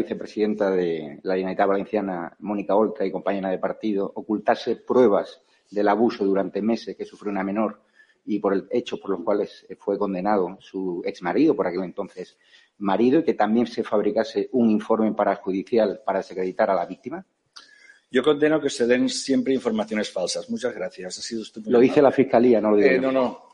¿usted condena que la vicepresidenta de la Generalitat Valenciana, Mónica Oltra, y compañera de partido, ocultase pruebas del abuso durante meses que sufrió una menor y por el hecho por los cuales fue condenado su exmarido, por aquel entonces marido, y que también se fabricase un informe parajudicial para desacreditar a la víctima? Yo condeno que se den siempre informaciones falsas. Muchas gracias. Ha sido Lo dice la Fiscalía, no lo digo Eh, yo. no, no.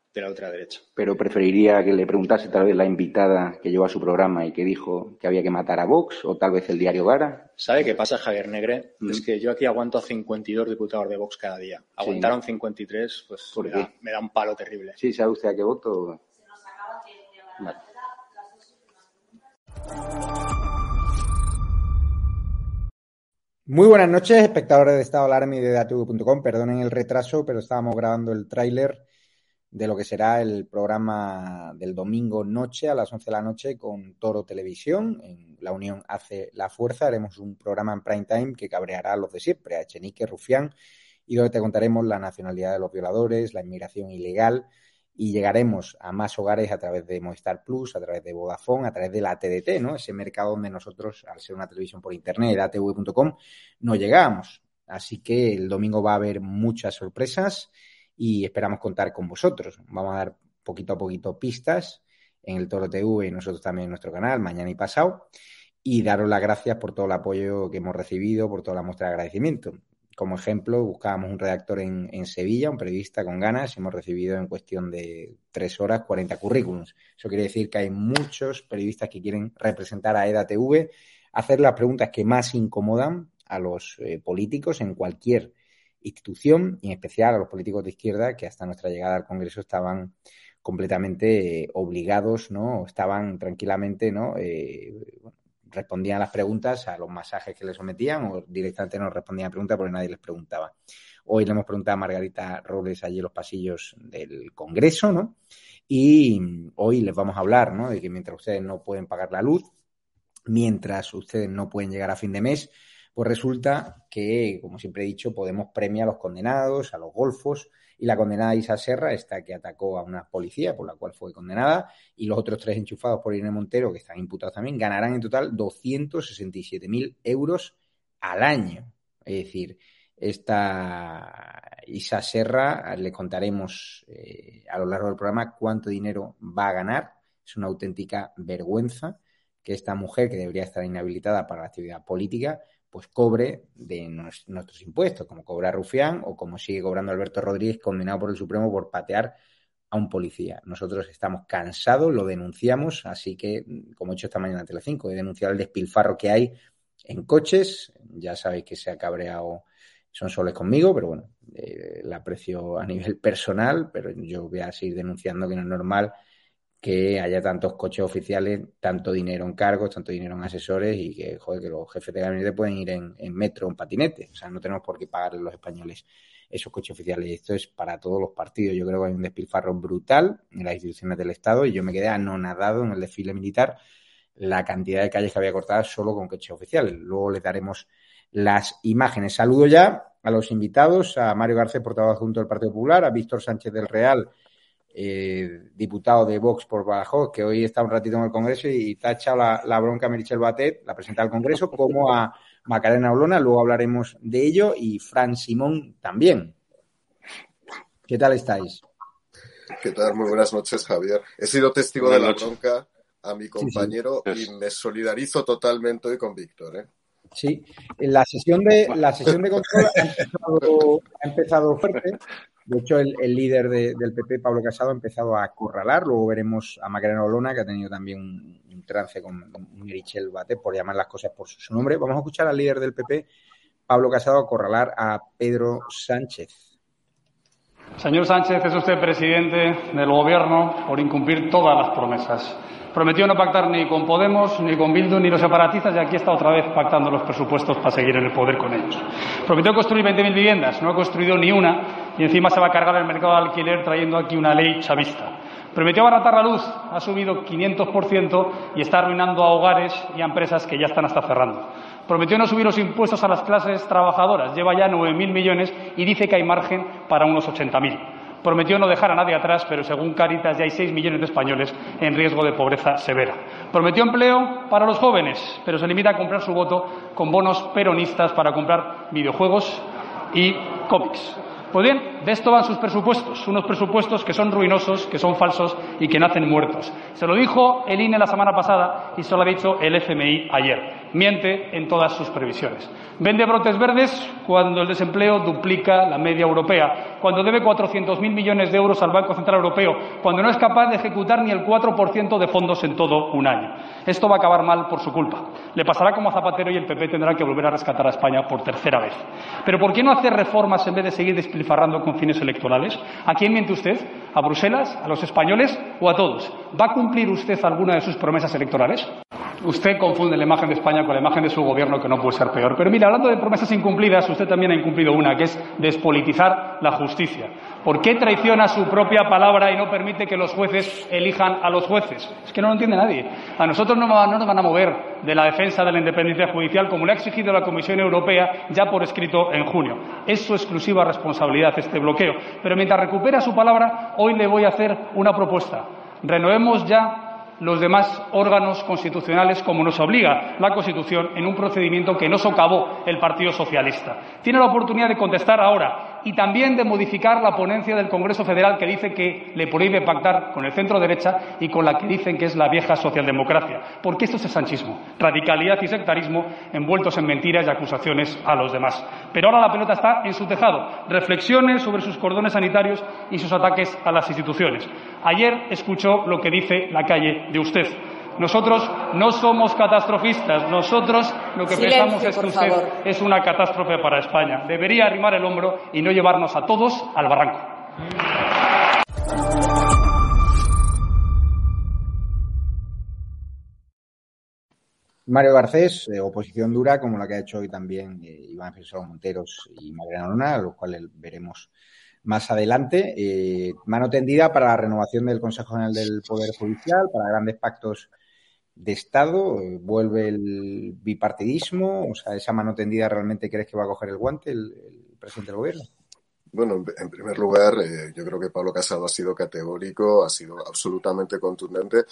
de la ultraderecha. Pero preferiría que le preguntase tal vez la invitada que llevó a su programa y que dijo que había que matar a Vox, o tal vez el diario Gara. ¿Sabe qué pasa, Javier Negre? Mm. Es que yo aquí aguanto a 52 diputados de Vox cada día. Aguantaron 53, pues ¿Por me qué? da, me da un palo terrible. ¿Sí sabe usted a qué voto? Vale. Muy buenas noches, espectadores de Estado Alarme y de DATV.com. Perdonen el retraso, pero estábamos grabando el tráiler de lo que será el programa del domingo noche a las 11 de la noche con Toro Televisión. En La Unión hace la fuerza. Haremos un programa en prime time que cabreará a los de siempre, a Echenique, Rufián, y donde te contaremos la nacionalidad de los violadores, la inmigración ilegal, y llegaremos a más hogares a través de Movistar Plus, a través de Vodafone, a través de la TDT, ¿no? Ese mercado donde nosotros, al ser una televisión por internet, atv.com, no llegamos. Así que el domingo va a haber muchas sorpresas y esperamos contar con vosotros. Vamos a dar poquito a poquito pistas en el Toro TV y nosotros también en nuestro canal, mañana y pasado. Y daros las gracias por todo el apoyo que hemos recibido, por toda la muestra de agradecimiento. Como ejemplo, buscábamos un redactor en, en Sevilla, un periodista con ganas, y hemos recibido en cuestión de tres horas 40 currículums. Eso quiere decir que hay muchos periodistas que quieren representar a EDATV, hacer las preguntas que más incomodan a los eh, políticos en cualquier institución, y en especial a los políticos de izquierda que hasta nuestra llegada al Congreso estaban completamente eh, obligados, ¿no? Estaban tranquilamente, ¿no? Eh, respondían a las preguntas, a los masajes que les sometían o directamente no respondían a preguntas porque nadie les preguntaba. Hoy le hemos preguntado a Margarita Robles allí en los pasillos del Congreso, ¿no? Y hoy les vamos a hablar, ¿no? De que mientras ustedes no pueden pagar la luz, mientras ustedes no pueden llegar a fin de mes, pues resulta que, como siempre he dicho, podemos premiar a los condenados, a los golfos, y la condenada Isa Serra, esta que atacó a una policía, por la cual fue condenada, y los otros tres enchufados por Irene Montero, que están imputados también, ganarán en total 267.000 euros al año. Es decir, esta Isa Serra, le contaremos eh, a lo largo del programa cuánto dinero va a ganar. Es una auténtica vergüenza que esta mujer, que debería estar inhabilitada para la actividad política, pues cobre de nuestros impuestos, como cobra Rufián o como sigue cobrando Alberto Rodríguez, condenado por el Supremo por patear a un policía. Nosotros estamos cansados, lo denunciamos, así que, como he hecho esta mañana en Telecinco, he denunciado el despilfarro que hay en coches. Ya sabéis que se ha cabreado son soles conmigo, pero bueno, eh, la aprecio a nivel personal, pero yo voy a seguir denunciando que no es normal que haya tantos coches oficiales, tanto dinero en cargos, tanto dinero en asesores y que, joder, que los jefes de gabinete pueden ir en, metro en patinete. O sea, no tenemos por qué pagarle los españoles esos coches oficiales. Y esto es para todos los partidos. Yo creo que hay un despilfarro brutal en las instituciones del Estado y yo me quedé anonadado en el desfile militar la cantidad de calles que había cortadas solo con coches oficiales. Luego les daremos las imágenes. Saludo ya a los invitados, a Mario Garcés, portavoz junto del Partido Popular, a Víctor Sánchez del Real, eh, diputado de Vox por Badajoz, que hoy está un ratito en el Congreso y te ha echado la, la bronca a Merichel Batet, la presenta al Congreso, como a Macarena Olona, luego hablaremos de ello, y Fran Simón también. ¿Qué tal estáis? ¿Qué tal? Muy buenas noches, Javier. He sido testigo Buenas de la noches. bronca a mi compañero sí. y me solidarizo totalmente hoy con Víctor. ¿eh? Sí, la sesión de, la sesión de control ha empezado, ha empezado fuerte. De hecho, el, líder de- del PP, Pablo Casado, ha empezado a acorralar. Luego veremos a Macarena Olona, que ha tenido también un, trance con Merichel Bate, por llamar las cosas por su, su nombre. Vamos a escuchar al líder del PP, Pablo Casado, acorralar a Pedro Sánchez. Señor Sánchez, es usted presidente del Gobierno por incumplir todas las promesas. Prometió no pactar ni con Podemos, ni con Bildu, ni los separatistas y aquí está otra vez pactando los presupuestos para seguir en el poder con ellos. Prometió construir 20.000 viviendas, no ha construido ni una y encima se va a cargar el mercado de alquiler trayendo aquí una ley chavista. Prometió abaratar la luz, ha subido 500% y está arruinando a hogares y a empresas que ya están hasta cerrando. Prometió no subir los impuestos a las clases trabajadoras, lleva ya 9.000 millones y dice que hay margen para unos 80.000 prometió no dejar a nadie atrás, pero según Caritas ya hay 6 millones de españoles en riesgo de pobreza severa. Prometió empleo para los jóvenes, pero se limita a comprar su voto con bonos peronistas para comprar videojuegos y cómics. Pues bien, de esto van sus presupuestos, unos presupuestos que son ruinosos, que son falsos y que nacen muertos. Se lo dijo el INE la semana pasada y se lo ha dicho el FMI ayer. Miente en todas sus previsiones. Vende brotes verdes cuando el desempleo duplica la media europea, cuando debe 400.000 millones de euros al Banco Central Europeo, cuando no es capaz de ejecutar ni el 4% de fondos en todo un año. Esto va a acabar mal por su culpa. Le pasará como a Zapatero y el PP tendrá que volver a rescatar a España por tercera vez. Pero ¿por qué no hacer reformas en vez de seguir despilfarrando con fines electorales? ¿A quién miente usted? ¿A Bruselas? ¿A los españoles? ¿O a todos? ¿Va a cumplir usted alguna de sus promesas electorales? Usted confunde la imagen de España con la imagen de su gobierno, que no puede ser peor. Pero mira, hablando de promesas incumplidas, usted también ha incumplido una, que es despolitizar la justicia. ¿Por qué traiciona su propia palabra y no permite que los jueces elijan a los jueces? Es que no lo entiende nadie. A nosotros no, nos van a mover de la defensa de la independencia judicial, como le ha exigido la Comisión Europea ya por escrito en junio. Es su exclusiva responsabilidad este bloqueo. Pero mientras recupera su palabra, hoy le voy a hacer una propuesta. Renovemos ya los demás órganos constitucionales como nos obliga la Constitución en un procedimiento que no socavó el Partido Socialista. Tiene la oportunidad de contestar ahora y también de modificar la ponencia del Congreso Federal que dice que le prohíbe pactar con el centro derecha y con la que dicen que es la vieja socialdemocracia. Porque esto es el sanchismo, radicalidad y sectarismo envueltos en mentiras y acusaciones a los demás. Pero ahora la pelota está en su tejado. Reflexiones sobre sus cordones sanitarios y sus ataques a las instituciones. Ayer escuchó lo que dice la calle de usted. Nosotros no somos catastrofistas. Nosotros lo que pensamos es que usted es una catástrofe para España. Debería arrimar el hombro y no llevarnos a todos al barranco. Mario Garcés, eh, oposición dura como la que ha hecho hoy también eh, Iván Jesús Monteros y Mariana Luna, a los cuales veremos más adelante. Eh, mano tendida para la renovación del Consejo General del Poder Judicial, para grandes pactos de Estado, vuelve el bipartidismo, o sea, esa mano tendida realmente crees que va a coger el guante el, presidente del gobierno. Bueno, en primer lugar, eh, yo creo que Pablo Casado ha sido categórico, ha sido absolutamente contundente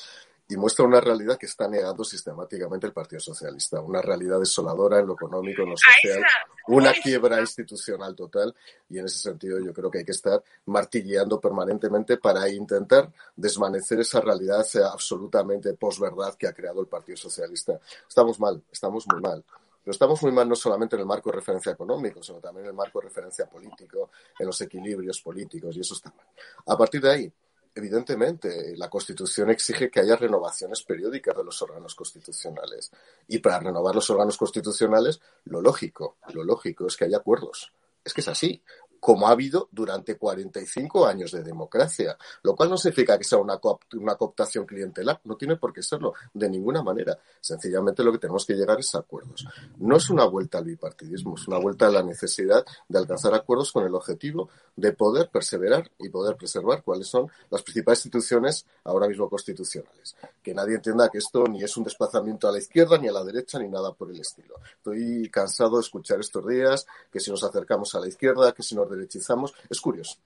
y muestra una realidad que está negando sistemáticamente el Partido Socialista, una realidad desoladora en lo económico, en lo social, una quiebra institucional total y en ese sentido yo creo que hay que estar martilleando permanentemente para intentar desvanecer esa realidad absolutamente posverdad que ha creado el Partido Socialista. Estamos mal, estamos muy mal. Pero estamos muy mal no solamente en el marco de referencia económico, sino también en el marco de referencia político, en los equilibrios políticos, y eso está mal. A partir de ahí, evidentemente, la Constitución exige que haya renovaciones periódicas de los órganos constitucionales. Y para renovar los órganos constitucionales, lo lógico, lo lógico es que haya acuerdos. Es que es así como ha habido durante 45 años de democracia, lo cual no significa que sea una, cooptación clientelar, no tiene por qué serlo, de ninguna manera. Sencillamente lo que tenemos que llegar es a acuerdos. No es una vuelta al bipartidismo, es una vuelta a la necesidad de alcanzar acuerdos con el objetivo de poder perseverar y poder preservar cuáles son las principales instituciones ahora mismo constitucionales. Que nadie entienda que esto ni es un desplazamiento a la izquierda ni a la derecha ni nada por el estilo. Estoy cansado de escuchar estos días que si nos acercamos a la izquierda, que si nos derechizamos, es curioso.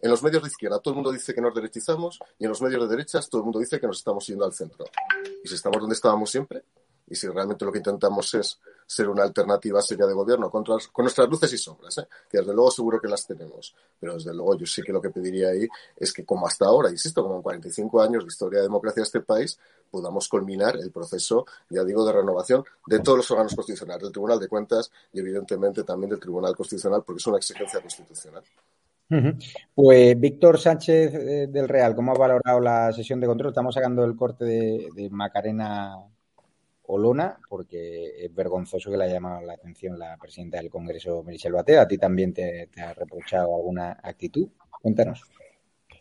En los medios de izquierda todo el mundo dice que nos derechizamos y en los medios de derechas todo el mundo dice que nos estamos yendo al centro. ¿Y si estamos donde estábamos siempre? ¿Y si realmente lo que intentamos es ser una alternativa seria de gobierno con, nuestras luces y sombras? ¿eh? Que desde luego seguro que las tenemos. Pero desde luego yo sí que lo que pediría ahí es que como hasta ahora, insisto, como en 45 años de historia de democracia de este país, podamos culminar el proceso, ya digo, de renovación de todos los órganos constitucionales, del Tribunal de Cuentas y evidentemente también del Tribunal Constitucional, porque es una exigencia constitucional. Pues Víctor Sánchez eh, del Real, ¿cómo ha valorado la sesión de control? Estamos sacando el corte de, Macarena Olona, porque es vergonzoso que le haya llamado la atención la presidenta del Congreso, Michelle Batea. ¿A ti también te ha reprochado alguna actitud? Cuéntanos.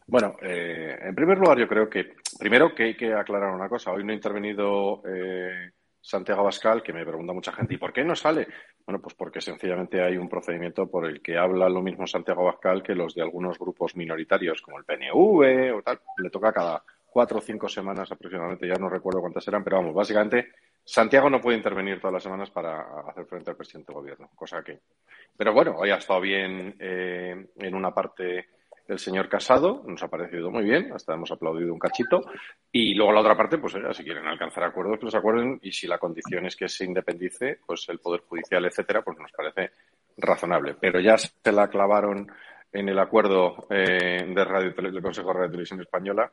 Bueno, eh, en primer lugar, yo creo que primero que hay que aclarar una cosa. Hoy no ha intervenido eh, Santiago Abascal, que me pregunta mucha gente, ¿y por qué no sale? Bueno, pues porque sencillamente hay un procedimiento por el que habla lo mismo Santiago Abascal que los de algunos grupos minoritarios, como el PNV o tal. Le toca cada cuatro o cinco semanas aproximadamente, ya no recuerdo cuántas eran, pero vamos, básicamente Santiago no puede intervenir todas las semanas para hacer frente al presidente del gobierno, cosa que. Pero bueno, hoy ha estado bien eh, en una parte el señor Casado, nos ha parecido muy bien, hasta hemos aplaudido un cachito. Y luego la otra parte, pues si quieren alcanzar acuerdos, que los acuerden. Y si la condición es que se independice, pues el Poder Judicial, etcétera, pues nos parece razonable. Pero ya se la clavaron en el acuerdo eh, de radio, del Consejo de Radio y Televisión Española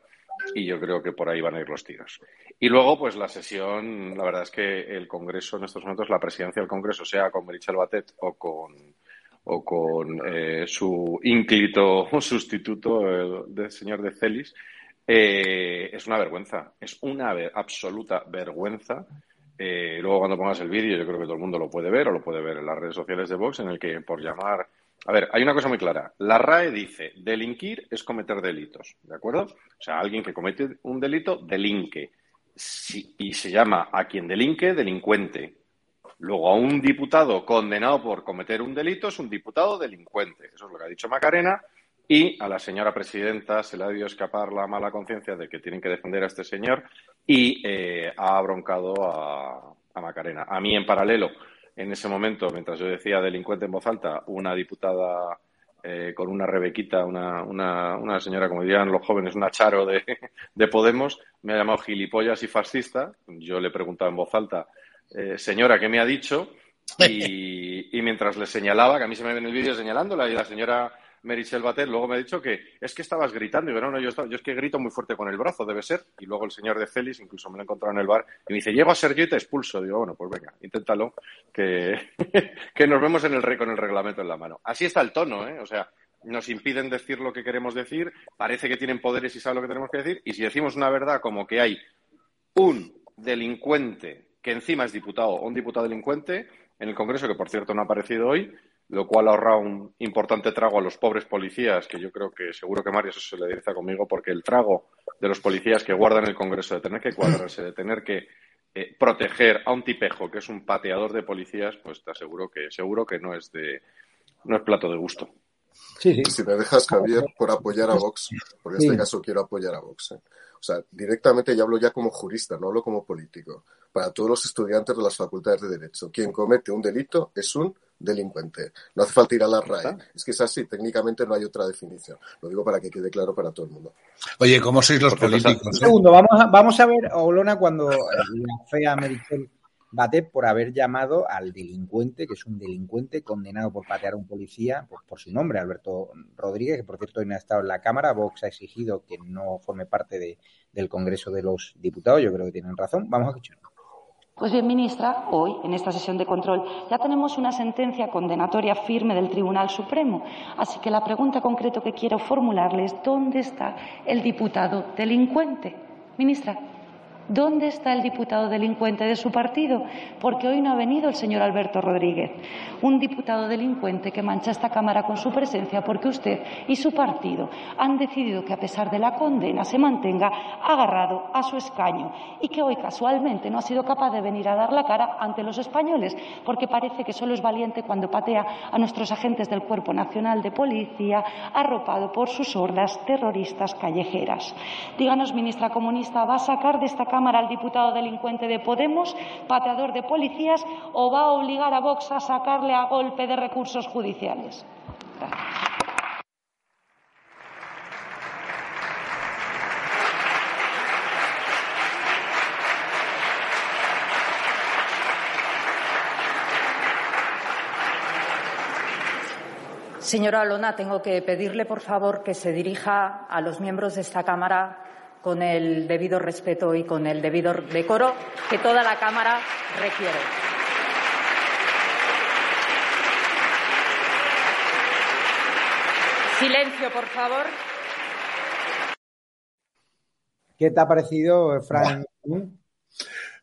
y yo creo que por ahí van a ir los tiros. Y luego, pues la sesión, la verdad es que el Congreso en estos momentos, la presidencia del Congreso, sea con Merichel Batet o con o con eh, su ínclito sustituto, el, señor de Celis, eh, es una vergüenza, es una absoluta vergüenza. Eh, luego cuando pongas el vídeo, yo creo que todo el mundo lo puede ver o lo puede ver en las redes sociales de Vox, en el que por llamar... A ver, hay una cosa muy clara. La RAE dice, delinquir es cometer delitos, ¿de acuerdo? O sea, alguien que comete un delito, delinque. y se llama a quien delinque, delincuente. Luego, a un diputado condenado por cometer un delito es un diputado delincuente. Eso es lo que ha dicho Macarena. Y a la señora presidenta se le ha debido escapar la mala conciencia de que tienen que defender a este señor y eh, ha broncado a, Macarena. A mí, en paralelo, en ese momento, mientras yo decía delincuente en voz alta, una diputada eh, con una rebequita, una, una, una, señora, como dirían los jóvenes, una charo de, de Podemos, me ha llamado gilipollas y fascista. Yo le he preguntado en voz alta eh, señora, ¿qué me ha dicho? Y, mientras le señalaba, que a mí se me ve en el vídeo señalándola, y la señora Merichel Batet luego me ha dicho que es que estabas gritando. Y yo, no, no, yo, yo, es que grito muy fuerte con el brazo, debe ser. Y luego el señor de Félix, incluso me lo he encontrado en el bar, y me dice, llego a ser yo y te expulso. Digo, bueno, pues venga, inténtalo, que, nos vemos en el, con el reglamento en la mano. Así está el tono, ¿eh? O sea, nos impiden decir lo que queremos decir, parece que tienen poderes y saben lo que tenemos que decir, y si decimos una verdad como que hay un delincuente que encima es diputado o un diputado delincuente en el Congreso, que por cierto no ha aparecido hoy, lo cual ha ahorrado un importante trago a los pobres policías, que yo creo que seguro que Mario eso se le dice conmigo, porque el trago de los policías que guardan el Congreso, de tener que cuadrarse, de tener que eh, proteger a un tipejo que es un pateador de policías, pues te aseguro que seguro que no es de no es plato de gusto. Sí, Si me dejas, Javier, por apoyar a Vox, porque en este caso quiero apoyar a Vox. ¿eh? O sea, directamente ya hablo ya como jurista, no hablo como político. Para todos los estudiantes de las facultades de Derecho, quien comete un delito es un delincuente. No hace falta ir a la RAE. Es que es así, técnicamente no hay otra definición. Lo digo para que quede claro para todo el mundo. Oye, ¿cómo sois los políticos? Un segundo, vamos a, vamos a ver, Olona, cuando la fea Merichel bate por haber llamado al delincuente, que es un delincuente condenado por patear a un policía, pues por su nombre, Alberto Rodríguez, que por cierto hoy no ha estado en la Cámara. Vox ha exigido que no forme parte de, del Congreso de los Diputados. Yo creo que tienen razón. Vamos a escucharlo. Pues bien, ministra, hoy, en esta sesión de control, ya tenemos una sentencia condenatoria firme del Tribunal Supremo. Así que la pregunta concreta que quiero formularle es ¿dónde está el diputado delincuente? Ministra. ¿Dónde está el diputado delincuente de su partido? Porque hoy no ha venido el señor Alberto Rodríguez, un diputado delincuente que mancha esta Cámara con su presencia porque usted y su partido han decidido que a pesar de la condena se mantenga agarrado a su escaño y que hoy casualmente no ha sido capaz de venir a dar la cara ante los españoles porque parece que solo es valiente cuando patea a nuestros agentes del Cuerpo Nacional de Policía arropado por sus hordas terroristas callejeras. Díganos, ministra comunista, ¿va a sacar de esta Cámara al diputado delincuente de Podemos, pateador de policías, o va a obligar a Vox a sacarle a golpe de recursos judiciales? Señora Alona, tengo que pedirle, por favor, que se dirija a los miembros de esta Cámara con el debido respeto y con el debido decoro que toda la Cámara requiere. Silencio, por favor. ¿Qué te ha parecido, Frank?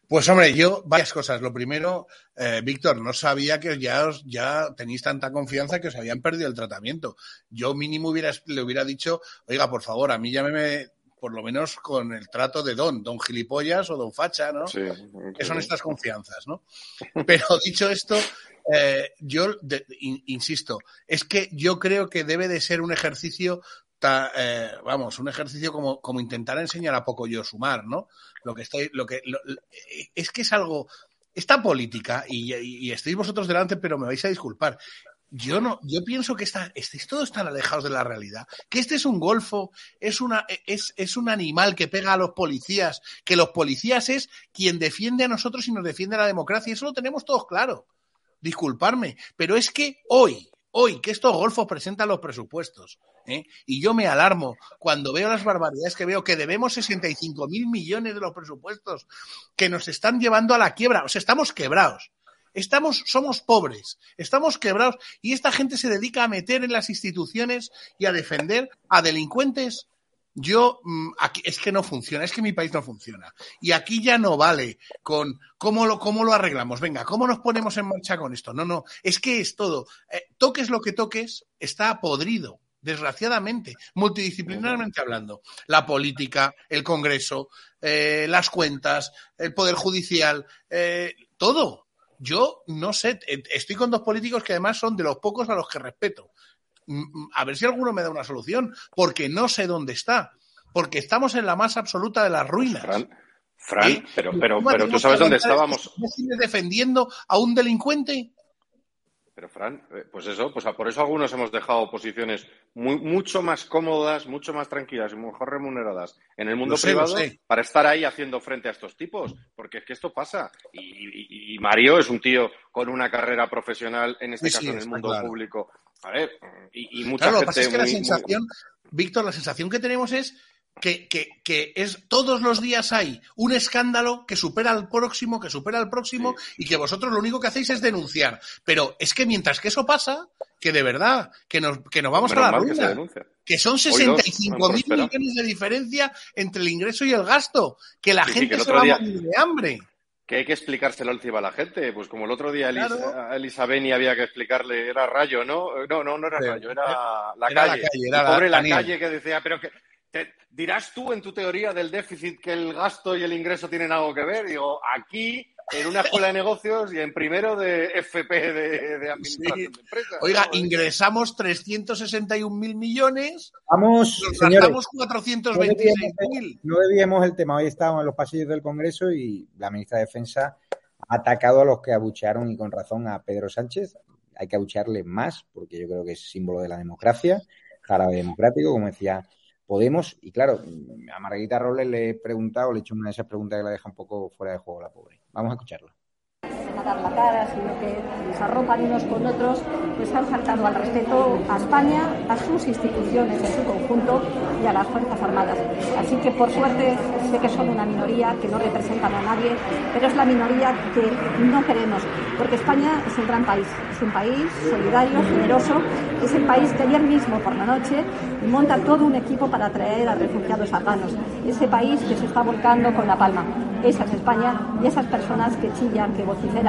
Pues hombre, yo varias cosas. Lo primero, eh, Víctor, no sabía que ya os, ya tenéis tanta confianza que os habían perdido el tratamiento. Yo mínimo hubiera, le hubiera dicho, oiga, por favor, a mí llámeme por lo menos con el trato de don, don gilipollas o don facha, ¿no? Sí, que son estas confianzas, ¿no? Pero dicho esto, eh, yo insisto, es que yo creo que debe de ser un ejercicio eh, vamos, un ejercicio como, como intentar enseñar a poco yo sumar, ¿no? Lo que estoy, lo que es que es algo, esta política, y, y, estáis vosotros delante, pero me vais a disculpar. Yo no, yo pienso que está, estáis todos tan alejados de la realidad, que este es un golfo, es una, es, es un animal que pega a los policías, que los policías es quien defiende a nosotros y nos defiende a la democracia, eso lo tenemos todos claro. Disculparme, pero es que hoy, hoy que estos golfos presentan los presupuestos, ¿eh? y yo me alarmo cuando veo las barbaridades que veo, que debemos 65 mil millones de los presupuestos que nos están llevando a la quiebra, o sea, estamos quebrados. Estamos, somos pobres, estamos quebrados y esta gente se dedica a meter en las instituciones y a defender a delincuentes yo, mm, aquí, es que no funciona, es que mi país no funciona. Y aquí ya no vale con cómo lo, cómo lo arreglamos. Venga, ¿cómo nos ponemos en marcha con esto? No, no, es que es todo. Eh, toques lo que toques, está podrido, desgraciadamente, multidisciplinarmente hablando. La política, el Congreso, eh, las cuentas, el Poder Judicial, eh, todo. Yo no sé, estoy con dos políticos que además son de los pocos a los que respeto a ver si alguno me da una solución, porque no sé dónde está, porque estamos en la más absoluta de las ruinas. Fran, ¿Eh? pero, pero, pero tú sabes dónde estábamos. defendiendo a un delincuente? Pero, Fran, eh, pues eso, pues por eso algunos hemos dejado posiciones muy, mucho más cómodas, mucho más tranquilas y mejor remuneradas en el mundo privado para estar ahí haciendo frente a estos tipos. Porque es que esto pasa. Y, Mario es un tío con una carrera profesional, en este caso en el mundo público. A ver, y, y mucha claro, gente. Lo que pasa es que la sensación, Víctor, la sensación que tenemos es que, que, que, es todos los días hay un escándalo que supera al próximo, que supera al próximo, y que vosotros lo único que hacéis es denunciar. Pero es que mientras que eso pasa, que de verdad, que nos, que nos vamos a la ruina. Que, son 65 mil millones de diferencia entre el ingreso y el gasto. Que la gente se va a morir de hambre. Que hay que explicárselo encima a la gente. Pues como el otro día a Elisa, Beni había que explicarle, era rayo, ¿no? No, no, no era rayo, era la calle. La calle pobre la calle que decía, pero que dirás tú en tu teoría del déficit que el gasto y el ingreso tienen algo que ver. Digo, aquí en una escuela de negocios y en primero de FP de, administración de empresas. Oiga, ingresamos 361 mil millones. Vamos, nos señores, 426 mil. No debíamos el tema. Hoy estábamos en los pasillos del Congreso y la ministra de Defensa ha atacado a los que abuchearon y con razón a Pedro Sánchez. Hay que abuchearle más porque yo creo que es símbolo de la democracia, jarabe democrático, como decía Podemos, y claro, a Margarita Robles le he preguntado, le he hecho una de esas preguntas que la deja un poco fuera de juego la pobre. Vamos a escucharla dar la cara, sino que se arropan unos con otros, pues han faltado al respeto a España, a sus instituciones en su conjunto y a las Fuerzas Armadas. Así que, por suerte, sé que son una minoría, que no representan a nadie, pero es la minoría que no queremos, porque España es un gran país, es un país solidario, generoso, es el país que ayer mismo por la noche monta todo un equipo para traer a refugiados afganos, ese país que se está volcando con la palma. Esa es España y esas personas que chillan, que vociferan,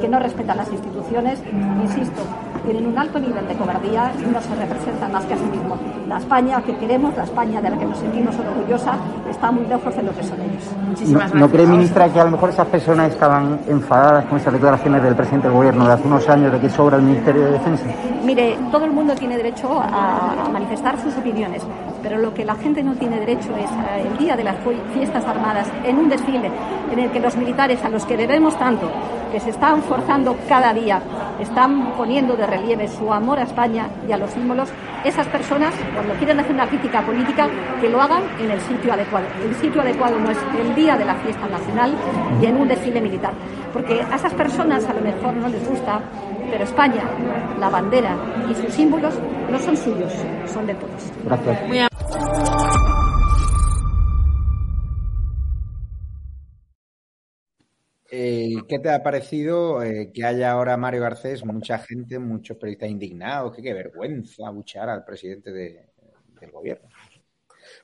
que no respetan las instituciones, insisto, tienen un alto nivel de cobardía y no se representan más que a sí mismos. La España que queremos, la España de la que nos sentimos orgullosa, está muy lejos de lo que son ellos. Muchísimas ¿No, ¿No cree, ministra, que a lo mejor esas personas estaban enfadadas con esas declaraciones del presidente del gobierno de hace unos años de que sobra el Ministerio de Defensa? Mire, todo el mundo tiene derecho a, manifestar sus opiniones, pero lo que la gente no tiene derecho es el día de las fiestas armadas, en un desfile en el que los militares a los que debemos tanto, que se están forzando cada día, están poniendo de relieve su amor a España y a los símbolos, esas personas, cuando quieren hacer una crítica política, que lo hagan en el sitio adecuado. El sitio adecuado no es el día de la fiesta nacional y en un desfile militar, porque a esas personas a lo mejor no les gusta, pero España, la bandera y sus símbolos no son suyos, son de todos. Gracias. Eh, ¿Qué te ha parecido eh, que haya ahora Mario Garcés, mucha gente, muchos periodistas indignados? Que qué vergüenza buchar al presidente del gobierno.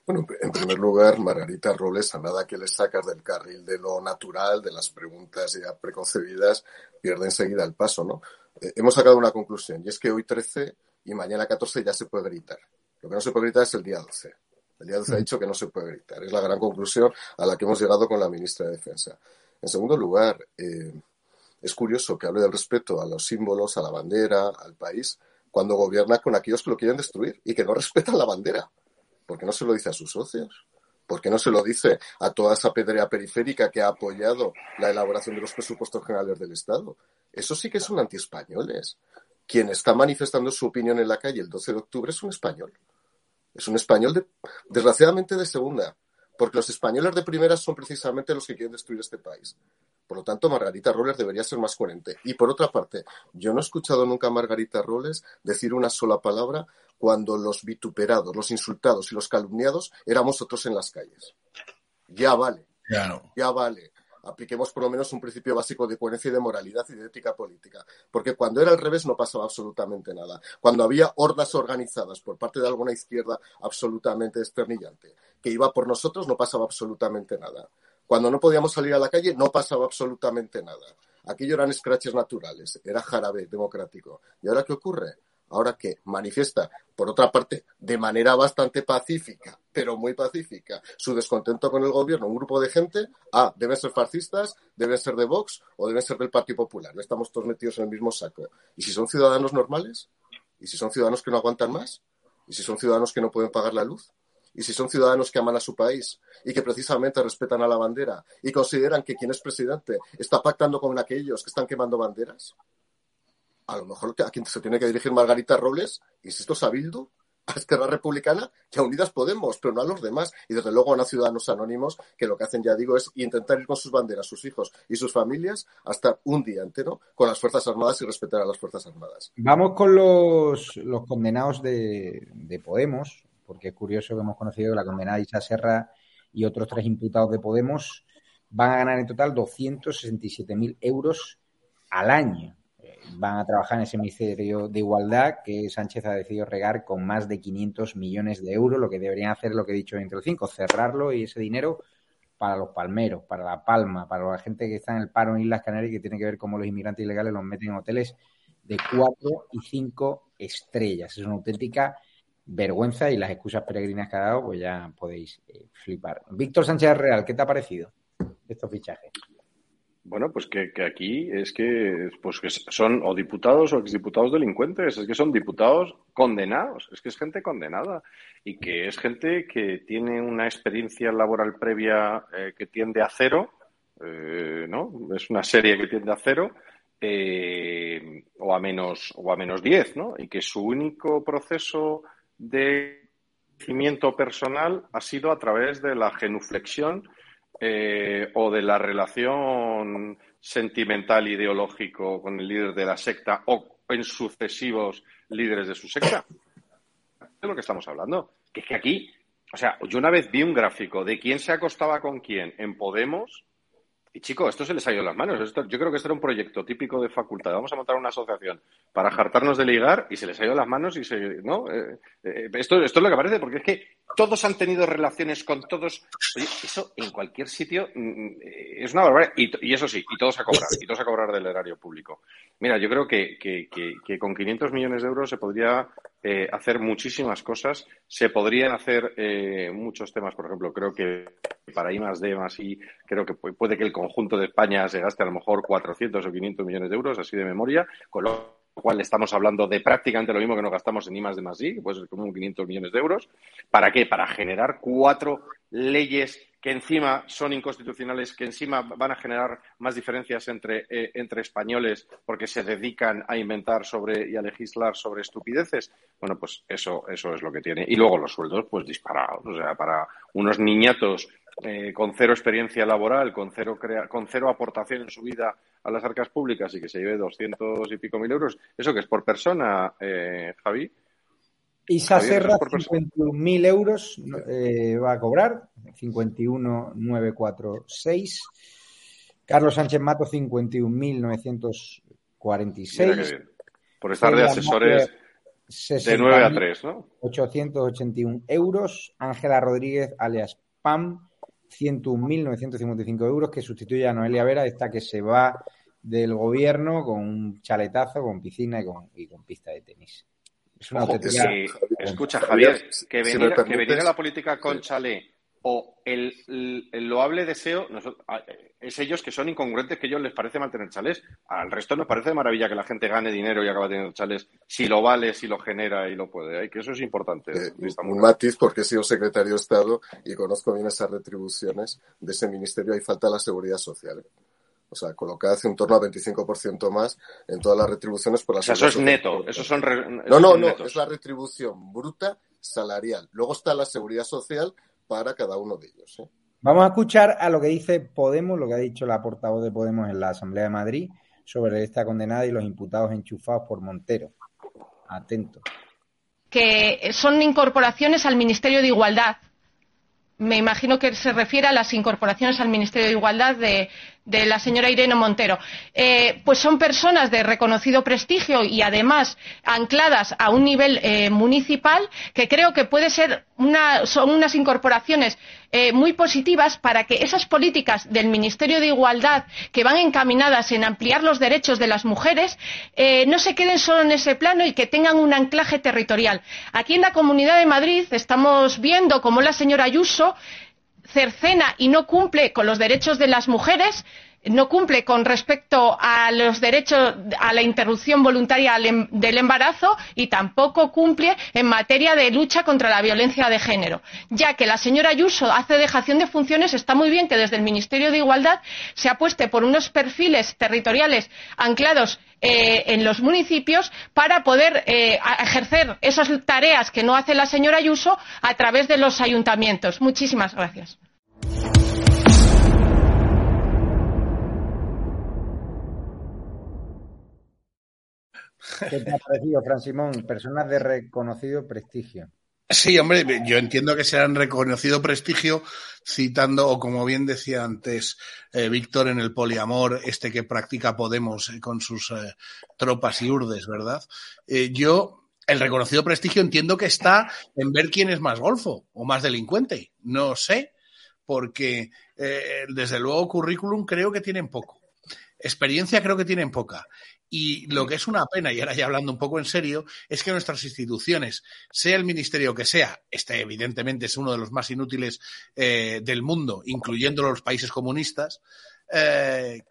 Bueno, en primer lugar, Margarita Robles, a nada que le sacas del carril de lo natural, de las preguntas ya preconcebidas, pierde enseguida el paso, ¿no? Eh, hemos sacado una conclusión, y es que hoy 13 y mañana 14 ya se puede gritar. Lo que no se puede gritar es el día 12. El día 12 ha dicho que no se puede gritar. Es la gran conclusión a la que hemos llegado con la ministra de Defensa. En segundo lugar, eh, es curioso que hable del respeto a los símbolos, a la bandera, al país, cuando gobierna con aquellos que lo quieren destruir y que no respetan la bandera. ¿Por qué no se lo dice a sus socios? ¿Por qué no se lo dice a toda esa pedrea periférica que ha apoyado la elaboración de los presupuestos generales del Estado? Eso sí que son antiespañoles. Quien está manifestando su opinión en la calle el 12 de octubre es un español. Es un español, desgraciadamente, de segunda, porque los españoles de primera son precisamente los que quieren destruir este país. Por lo tanto, Margarita Robles debería ser más coherente. Y por otra parte, yo no he escuchado nunca a Margarita Robles decir una sola palabra cuando los vituperados, los insultados y los calumniados éramos otros en las calles. Ya vale. Ya vale. Apliquemos por lo menos un principio básico de coherencia y de moralidad y de ética política. Porque cuando era al revés no pasaba absolutamente nada. Cuando había hordas organizadas por parte de alguna izquierda absolutamente despernillante que iba por nosotros no pasaba absolutamente nada. Cuando no podíamos salir a la calle no pasaba absolutamente nada. Aquello eran scratches naturales, era jarabe democrático. ¿Y ahora qué ocurre? Ahora que manifiesta, por otra parte, de manera bastante pacífica, pero muy pacífica, su descontento con el gobierno, un grupo de gente, ah, deben ser fascistas, deben ser de Vox o deben ser del Partido Popular. Estamos todos metidos en el mismo saco. ¿Y si son ciudadanos normales? ¿Y si son ciudadanos que no aguantan más? ¿Y si son ciudadanos que no pueden pagar la luz? y si son ciudadanos que aman a su país y que precisamente respetan a la bandera y consideran que quien es presidente está pactando con aquellos que están quemando banderas, a lo mejor a quien se tiene que dirigir Margarita Robles, insisto, es a Bildu, a Esquerra Republicana y a Unidas Podemos, pero no a los demás. Y desde luego a no ciudadanos anónimos que lo que hacen, ya digo, es intentar ir con sus banderas, sus hijos y sus familias hasta un día entero con las Fuerzas Armadas y respetar a las Fuerzas Armadas. Vamos con los, los condenados de, de Podemos porque es curioso que hemos conocido que la condenada Isa Serra y otros tres imputados de Podemos van a ganar en total 267.000 euros al año. Van a trabajar en ese Ministerio de Igualdad que Sánchez ha decidido regar con más de 500 millones de euros, lo que deberían hacer lo que he dicho entre los cinco, cerrarlo y ese dinero para los palmeros, para La Palma, para la gente que está en el paro en Islas Canarias que tiene que ver cómo los inmigrantes ilegales los meten en hoteles de cuatro y cinco estrellas. Es una auténtica vergüenza y las excusas peregrinas que ha dado, pues ya podéis eh, flipar. Víctor Sánchez Real, ¿qué te ha parecido estos fichajes? Bueno, pues que, aquí es que, pues que son o diputados o exdiputados delincuentes, es que son diputados condenados, es que es gente condenada y que es gente que tiene una experiencia laboral previa eh, que tiende a cero, eh, ¿no? Es una serie que tiende a cero o a menos o a menos 10, ¿no? Y que su único proceso de crecimiento personal ha sido a través de la genuflexión eh, o de la relación sentimental ideológico con el líder de la secta o en sucesivos líderes de su secta. De lo que estamos hablando. Que es que aquí, o sea, yo una vez vi un gráfico de quién se acostaba con quién en Podemos y chico, esto se les ha ido las manos. yo creo que este era un proyecto típico de facultad. Vamos a montar una asociación para jartarnos de ligar y se les ha ido las manos y se. ¿No? Eh, eh, esto, esto es lo que parece, porque es que todos han tenido relaciones con todos. Oye, eso en cualquier sitio mm, mm, es una barbaridad. Y, eso sí, y todos a cobrar, y todos a cobrar del erario público. Mira, yo creo que, que, que, con 500 millones de euros se podría eh, hacer muchísimas cosas. Se podrían hacer eh, muchos temas, por ejemplo, creo que para I más D más I, creo que puede que el conjunto de España se gaste a lo mejor 400 o 500 millones de euros, así de memoria, con cual estamos hablando de prácticamente lo mismo que nos gastamos en I más D más I, pues como 500 millones de euros. ¿Para qué? Para generar cuatro leyes que encima son inconstitucionales, que encima van a generar más diferencias entre, eh, entre españoles porque se dedican a inventar sobre y a legislar sobre estupideces. Bueno, pues eso, eso es lo que tiene. Y luego los sueldos, pues disparados. O sea, para unos niñatos eh, con cero experiencia laboral, con cero, con cero aportación en su vida a las arcas públicas y que se lleve doscientos y pico mil euros, ¿eso que es por persona, eh, Javi? Isa Serra, 51.000 euros eh, va a cobrar, 51.946. Carlos Sánchez Mato, 51.946. Por estar de asesores De 9 a 3, ¿no? 881 euros. Ángela Rodríguez, alias PAM, 101.955 euros, que sustituye a Noelia Vera, esta que se va del gobierno con un chaletazo, con piscina y con, y con pista de tenis. Es una Ojo, sí. Escucha, Javier, que venir, que venir a la política con chalet o el, el, loable deseo es ellos que son incongruentes que a ellos les parece mantener chalés. Al resto nos parece de maravilla que la gente gane dinero y acabe teniendo chalés si lo vale, si lo genera y lo puede. ¿eh? Que eso es importante. Eh, un matiz porque he sido secretario de Estado y conozco bien esas retribuciones de ese ministerio. Hay falta la seguridad social. ¿eh? O sea, colocar hace un torno a 25% más en todas las retribuciones por la o sea, eso es neto. Eso son no, no, no. Es la retribución bruta salarial. Luego está la seguridad social para cada uno de ellos. ¿eh? Vamos a escuchar a lo que dice Podemos, lo que ha dicho la portavoz de Podemos en la Asamblea de Madrid sobre esta condenada y los imputados enchufados por Montero. Atento. Que son incorporaciones al Ministerio de Igualdad. Me imagino que se refiere a las incorporaciones al Ministerio de Igualdad de, de la señora Irene Montero. Eh, pues son personas de reconocido prestigio y además ancladas a un nivel eh, municipal que creo que puede ser una, son unas incorporaciones eh, muy positivas para que esas políticas del Ministerio de Igualdad que van encaminadas en ampliar los derechos de las mujeres no se queden solo en ese plano y que tengan un anclaje territorial. Aquí en la Comunidad de Madrid estamos viendo cómo la señora Ayuso cercena y no cumple con los derechos de las mujeres no cumple con respecto a los derechos a la interrupción voluntaria em, del embarazo y tampoco cumple en materia de lucha contra la violencia de género. Ya que la señora Ayuso hace dejación de funciones, está muy bien que desde el Ministerio de Igualdad se apueste por unos perfiles territoriales anclados eh, en los municipios para poder eh, ejercer esas tareas que no hace la señora Ayuso a través de los ayuntamientos. Muchísimas gracias. ¿Qué te ha parecido, Fran Simón? Personas de reconocido prestigio. Sí, hombre, yo entiendo que serán reconocido prestigio citando, o como bien decía antes eh, Víctor en el poliamor, este que practica Podemos eh, con sus eh, tropas y urdes, ¿verdad? yo, el reconocido prestigio entiendo que está en ver quién es más golfo o más delincuente. No sé, porque desde luego currículum creo que tienen poco. Experiencia creo que tienen poca. Y lo que es una pena, y ahora ya hablando un poco en serio, es que nuestras instituciones, sea el ministerio que sea, este evidentemente es uno de los más inútiles eh, del mundo, incluyendo los países comunistas, eh,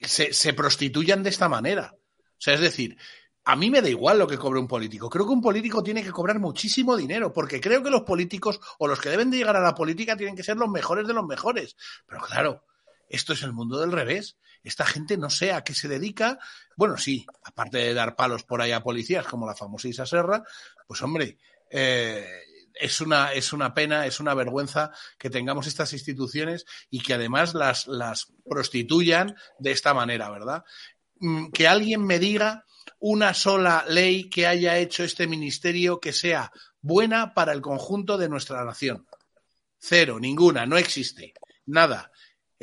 se, se prostituyan de esta manera. O sea, es decir, a mí me da igual lo que cobre un político. Creo que un político tiene que cobrar muchísimo dinero, porque creo que los políticos o los que deben de llegar a la política tienen que ser los mejores de los mejores. Pero claro, esto es el mundo del revés esta gente no sé a qué se dedica. Bueno, sí, aparte de dar palos por ahí a policías, como la famosa Isa Serra, pues hombre, eh, es una, es una pena, es una vergüenza que tengamos estas instituciones y que además las, las prostituyan de esta manera, ¿verdad? Mm, que alguien me diga una sola ley que haya hecho este ministerio que sea buena para el conjunto de nuestra nación. Cero, ninguna, no existe. Nada.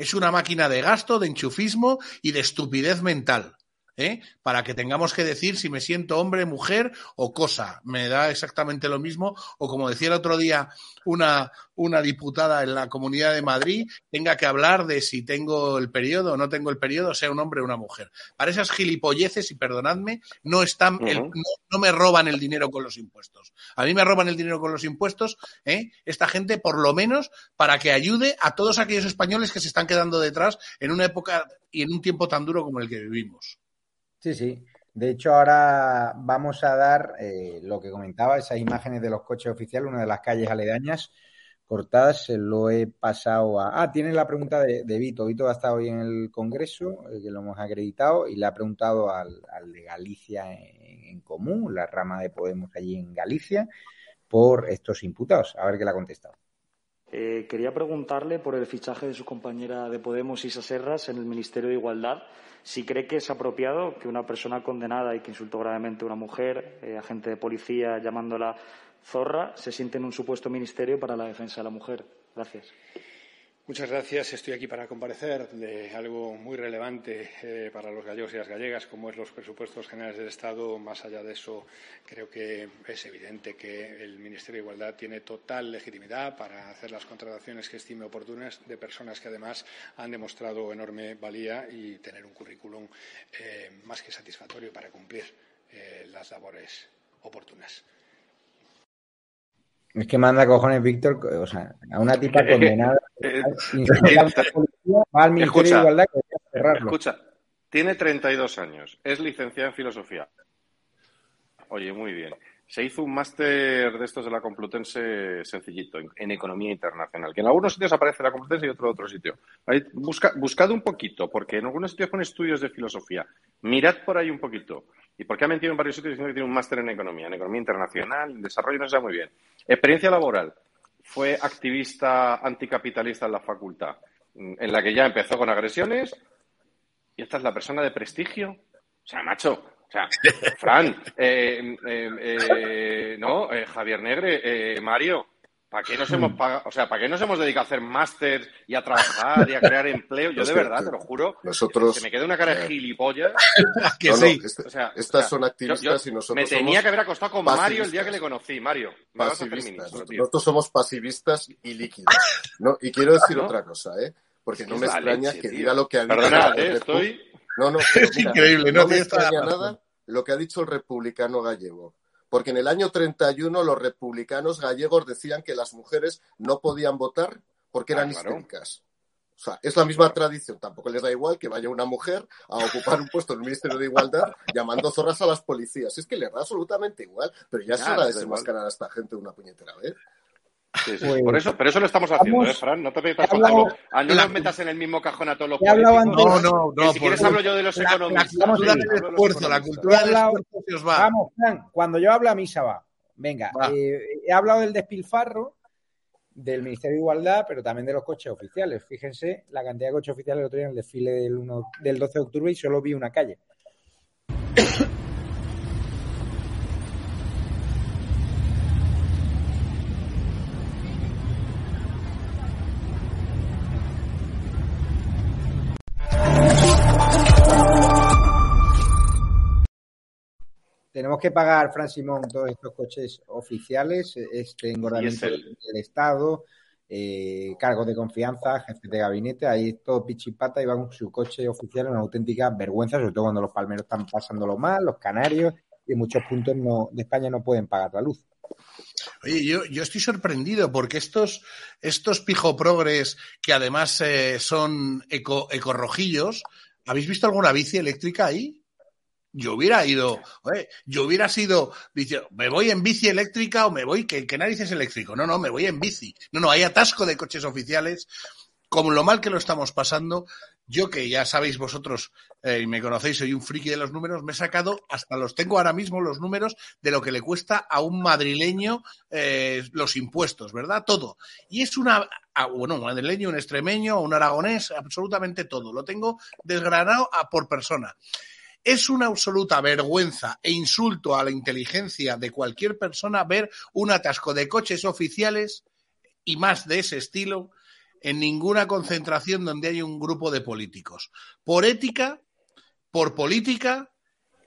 Es una máquina de gasto, de enchufismo y de estupidez mental. ¿Eh? para que tengamos que decir si me siento hombre, mujer o cosa. Me da exactamente lo mismo. O como decía el otro día una, una diputada en la Comunidad de Madrid, tenga que hablar de si tengo el periodo o no tengo el periodo, sea un hombre o una mujer. Para esas gilipolleces, y perdonadme, no, están no, me roban el dinero con los impuestos. A mí me roban el dinero con los impuestos, ¿eh? esta gente, por lo menos, para que ayude a todos aquellos españoles que se están quedando detrás en una época y en un tiempo tan duro como el que vivimos. Sí, sí. De hecho, ahora vamos a dar eh, lo que comentaba, esas imágenes de los coches oficiales, una de las calles aledañas cortadas, se lo he pasado a... Ah, tiene la pregunta de, Vito. Vito ha estado hoy en el Congreso, eh, que lo hemos acreditado, y le ha preguntado al, de Galicia en, común, la rama de Podemos allí en Galicia, por estos imputados. A ver qué le ha contestado. Eh, quería preguntarle por el fichaje de su compañera de Podemos, Isa Serras, en el Ministerio de Igualdad si cree que es apropiado que una persona condenada y que insultó gravemente a una mujer, eh, agente de policía llamándola zorra, se siente en un supuesto ministerio para la defensa de la mujer. Gracias. Muchas gracias. Estoy aquí para comparecer de algo muy relevante eh, para los gallegos y las gallegas, como es los presupuestos generales del Estado. Más allá de eso, creo que es evidente que el Ministerio de Igualdad tiene total legitimidad para hacer las contrataciones que estime oportunas de personas que además han demostrado enorme valía y tener un currículum eh, más que satisfactorio para cumplir eh, las labores oportunas. Es que manda cojones, Víctor, o sea, a una tipa condenada. Va al Ministerio escucha, tiene 32 años, es licenciada en filosofía. Oye, muy bien. Se hizo un máster de estos de la Complutense sencillito, en, en economía internacional, que en algunos sitios aparece la Complutense y otro otro sitio. Ahí, busca, buscad un poquito, porque en algunos sitios pone estudios de filosofía. Mirad por ahí un poquito. ¿Y por qué ha mentido en varios sitios diciendo que tiene un máster en economía, en economía internacional, en desarrollo? No se sabe muy bien. Experiencia laboral. Fue activista anticapitalista en la facultad, en la que ya empezó con agresiones. Y esta es la persona de prestigio. O sea, macho, o sea, Fran, eh, eh, eh, no, eh, Javier Negre, eh, Mario, ¿para qué nos hemos pagado? O sea, ¿para qué nos hemos dedicado a hacer máster y a trabajar y a crear empleo? Yo Es de que verdad, te lo juro, nosotros- que se me queda una cara de eh, gilipollas. Que No, este- O sea, estas o sea, son activistas yo- y nosotros Me tenía somos que haber acostado con Mario el día que le conocí. Mario, me vas a hacer pasivistas. ministro, tío. Nosotros somos pasivistas y líquidos. ¿no? Y quiero decir ¿No? otra cosa, ¿eh? Porque no me extraña leche, que tío. diga lo que ha dicho. ¿eh? Estoy- No, no, pero Es mira, increíble, ¿no? no me extraña nada lo que ha dicho el republicano gallego. Porque en el año 31 los republicanos gallegos decían que las mujeres no podían votar porque eran Ah, claro. histéricas. O sea, es la misma tradición. Tampoco les da igual que vaya una mujer a ocupar un puesto en el Ministerio de Igualdad llamando zorras a las policías. Es que les da absolutamente igual. Pero ya Ya, da igual. desenmascarar a esta gente de una puñetera vez. Sí, sí. Pues- Por eso, pero eso lo estamos haciendo, Vamos- ¿eh, Fran? No te metas con. Ah, no la- nos metas en el mismo cajón a todos los políticos. No, antes- no, no. si quieres hablo yo de los la, la economistas. cultura del esfuerzo, la economistas. cultura del esfuerzo se os va. Vamos, Fran, cuando yo hablo a misa va. Venga, Va. eh, he hablado del despilfarro del Ministerio de Igualdad, pero también de los coches oficiales. Fíjense la cantidad de coches oficiales el otro día en el desfile del, 1 del 12 de octubre y solo vi una calle. Tenemos que pagar, Fran Simón, todos estos coches oficiales, este engordamiento del Estado, eh, cargos de confianza, jefes de gabinete, ahí todo pichipata y va con su coche oficial, una auténtica vergüenza, sobre todo cuando los palmeros están pasándolo mal, los canarios, y en muchos puntos no, de España no pueden pagar la luz. Oye, yo, yo estoy sorprendido porque estos, estos pijoprogres que además eh, son eco, ecorrojillos, ¿habéis visto alguna bici eléctrica ahí? Yo hubiera ido, oye, yo hubiera sido, dice, me voy en bici eléctrica o me voy, ¿qué, qué narices eléctrico? No, no, me voy en bici. No, no, hay atasco de coches oficiales. Como lo mal que lo estamos pasando, yo que ya sabéis vosotros eh, y me conocéis, soy un friki de los números, me he sacado, hasta los tengo ahora mismo los números de lo que le cuesta a un madrileño eh, los impuestos, ¿verdad? Todo. Y es una, a, bueno, un madrileño, un extremeño, un aragonés, absolutamente todo. Lo tengo desgranado a por persona. Es una absoluta vergüenza e insulto a la inteligencia de cualquier persona ver un atasco de coches oficiales y más de ese estilo en ninguna concentración donde hay un grupo de políticos. Por ética, por política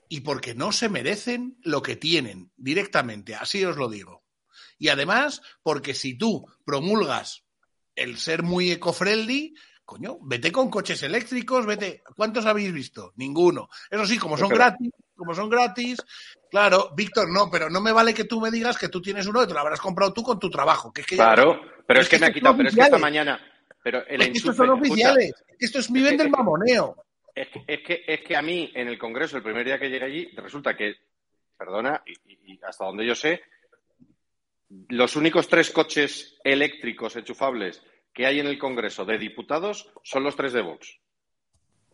y porque no se merecen lo que tienen directamente, así os lo digo. Y además, porque si tú promulgas el ser muy eco-friendly, coño, vete con coches eléctricos, vete. ¿Cuántos habéis visto? Ninguno. Eso sí, como son gratis, como son gratis, claro, Víctor, no, pero no me vale que tú me digas que tú tienes uno y te lo habrás comprado tú con tu trabajo. Que es que ya- Claro, pero es que me ha quitado, pero es que esta mañana. Pero el Es que estos son escucha, oficiales. Esto es mi Es que- vende el es que- mamoneo. Es que, es, que, es que a mí, en el Congreso, el primer día que llegué allí, resulta que, perdona, y hasta donde yo sé, los únicos tres coches eléctricos enchufables que hay en el Congreso de diputados son los tres de Vox.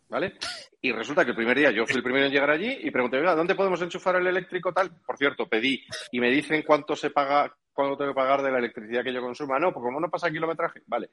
¿Vale? Y resulta que el primer día yo fui el primero en llegar allí y pregunté, ¿dónde podemos enchufar el eléctrico tal? Por cierto, pedí y me dicen cuánto se paga, cuánto tengo que pagar de la electricidad que yo consuma. No, porque como no pasa kilometraje, vale.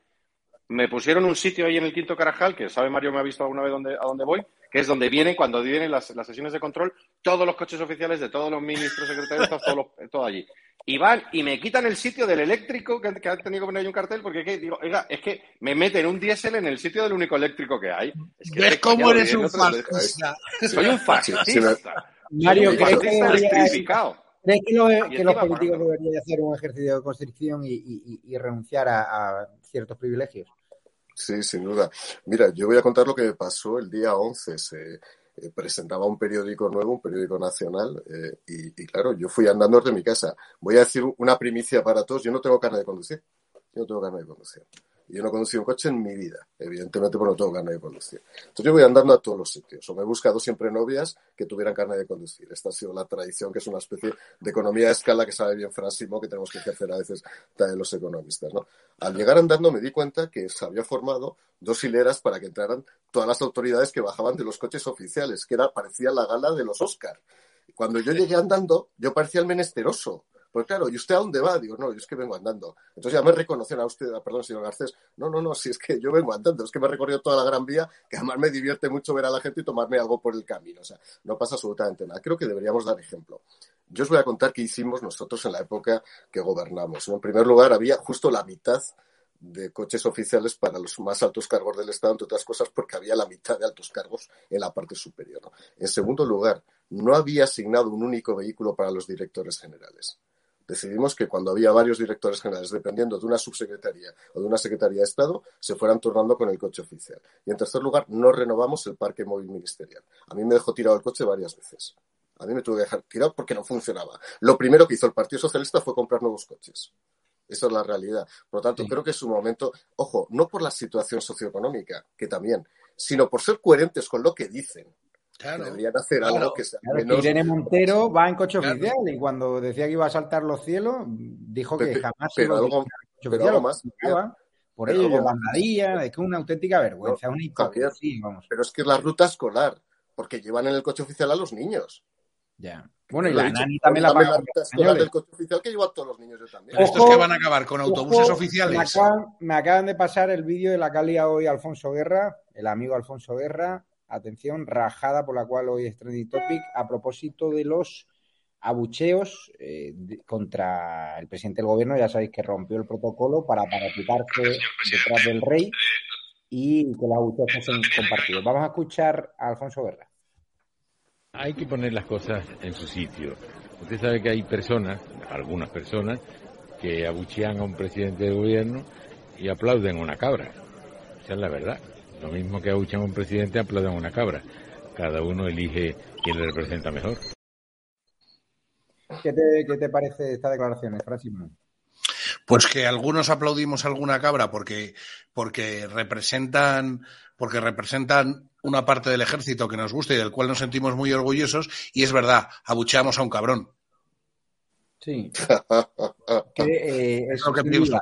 Me pusieron un sitio ahí en el Quinto Carajal, que sabe Mario me ha visto alguna vez dónde, a dónde voy, que es donde vienen, cuando vienen las, las sesiones de control, todos los coches oficiales de todos los ministros, secretarios, todo, todo allí. Y van y me quitan el sitio del eléctrico, que, que han tenido que poner ahí un cartel, porque ¿qué? digo, oiga, es que me meten un diésel en el sitio del único eléctrico que hay. Es que ¿Ves cómo eres un fascista? Soy un fascista. Mario, ¿crees que, crees que los, Y que los políticos deberían hacer un ejercicio de constricción y, y- y renunciar a, a ciertos privilegios? Sí, sin duda. Mira, yo voy a contar lo que pasó el día 11. Se eh, presentaba un periódico nuevo, un periódico nacional, eh, y, y claro, yo fui andando desde mi casa. Voy a decir una primicia para todos. Yo no tengo carne de conducir. Yo no tengo carne de conducir. Yo no he conducido un coche en mi vida, evidentemente, porque no tengo carne de conducir. Entonces yo voy andando a todos los sitios. O me he buscado siempre novias que tuvieran carne de conducir. Esta ha sido la tradición, que es una especie de economía de escala que sabe bien Frasimo, que tenemos que ejercer a veces también los economistas. ¿no? Al llegar andando me di cuenta que se había formado dos hileras para que entraran todas las autoridades que bajaban de los coches oficiales, que era, parecía la gala de los Oscar. Cuando yo llegué andando, yo parecía el menesteroso. Pues claro, ¿y usted a dónde va? Digo, no, yo es que vengo andando. Entonces ya me reconocieron a usted, ah, perdón, señor Garcés. No, no, no, si es que yo vengo andando, es que me he recorrido toda la Gran Vía, que además me divierte mucho ver a la gente y tomarme algo por el camino. O sea, no pasa absolutamente nada. Creo que deberíamos dar ejemplo. Yo os voy a contar qué hicimos nosotros en la época que gobernamos. En primer lugar, había justo la mitad de coches oficiales para los más altos cargos del Estado, entre otras cosas porque había la mitad de altos cargos en la parte superior. En segundo lugar, no había asignado un único vehículo para los directores generales. Decidimos que cuando había varios directores generales, dependiendo de una subsecretaría o de una secretaría de Estado, se fueran turnando con el coche oficial. Y en tercer lugar, no renovamos el parque móvil ministerial. A mí me dejó tirado el coche varias veces. A mí me tuve que dejar tirado porque no funcionaba. Lo primero que hizo el Partido Socialista fue comprar nuevos coches. Esa es la realidad. Por lo tanto, creo que es un momento, ojo, no por la situación socioeconómica, que también, sino por ser coherentes con lo que dicen. Claro. Deberían hacer Claro. algo que sea Claro, menos. Irene Montero va en coche Claro. oficial y cuando decía que iba a saltar los cielos, dijo que jamás pero iba a algo- pero oficial, algo lo más. Por ello, algo. Díaz, es que es una auténtica vergüenza, No, una vamos. Pero es que es la ruta escolar, porque llevan en el coche oficial a los niños. Ya. Bueno, y la dicho, Nani también la ruta escolar del coche oficial que lleva a todos los niños yo también. Pero estos que van a acabar con autobuses Ojo, oficiales. Me acaban, me acaban de pasar el vídeo de la que ha liado hoy Alfonso Guerra, el amigo Alfonso Guerra. Atención, rajada por la cual hoy es trending topic a propósito de los abucheos eh, de- contra el presidente del gobierno. Ya sabéis que rompió el protocolo para parapetarse detrás del rey y que los abucheos fuesen compartidos. Vamos a escuchar a Alfonso Guerra. Hay que poner las cosas en su sitio. Usted sabe que hay personas, algunas personas, que abuchean a un presidente de gobierno y aplauden a una cabra. Esa es la verdad. Lo mismo que abuchean a un presidente, aplauden a una cabra. Cada uno elige quién le representa mejor. ¿Qué te, qué te parece esta declaración, Francis? Pues que algunos aplaudimos a alguna cabra porque, porque representan, porque representan una parte del ejército que nos gusta y del cual nos sentimos muy orgullosos, y es verdad, abucheamos a un cabrón. Sí. Que, eh, Es lo que pienso.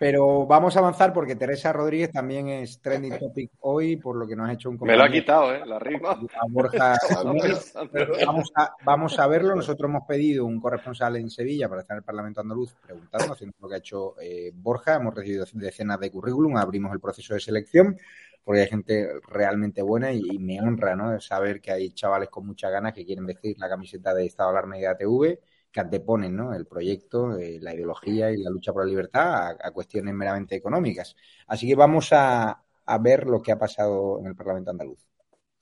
Pero vamos a avanzar porque Teresa Rodríguez también es trending topic hoy, por lo que nos ha hecho un Me lo ha quitado, ¿eh? La rima. a Borja. Vamos a, vamos a verlo. Nosotros hemos pedido un corresponsal en Sevilla para estar en el Parlamento andaluz preguntando, haciendo lo que ha hecho eh, Borja. Hemos recibido decenas de currículum, abrimos el proceso de selección porque hay gente realmente buena y, y me honra ¿no? saber que hay chavales con muchas ganas que quieren vestir la camiseta de Estado Alarma y de ATV que anteponen ¿no? el proyecto, eh, la ideología y la lucha por la libertad a, a cuestiones meramente económicas. Así que vamos a, a ver lo que ha pasado en el Parlamento andaluz.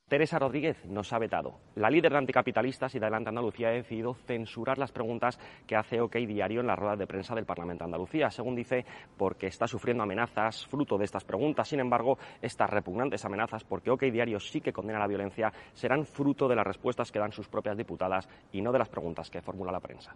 Teresa Rodríguez nos ha vetado. La líder de anticapitalistas y de Adelante Andalucía ha decidido censurar las preguntas que hace OK Diario en las ruedas de prensa del Parlamento de Andalucía, según dice, porque está sufriendo amenazas fruto de estas preguntas. Sin embargo, estas repugnantes amenazas, porque OK Diario sí que condena la violencia, serán fruto de las respuestas que dan sus propias diputadas y no de las preguntas que formula la prensa.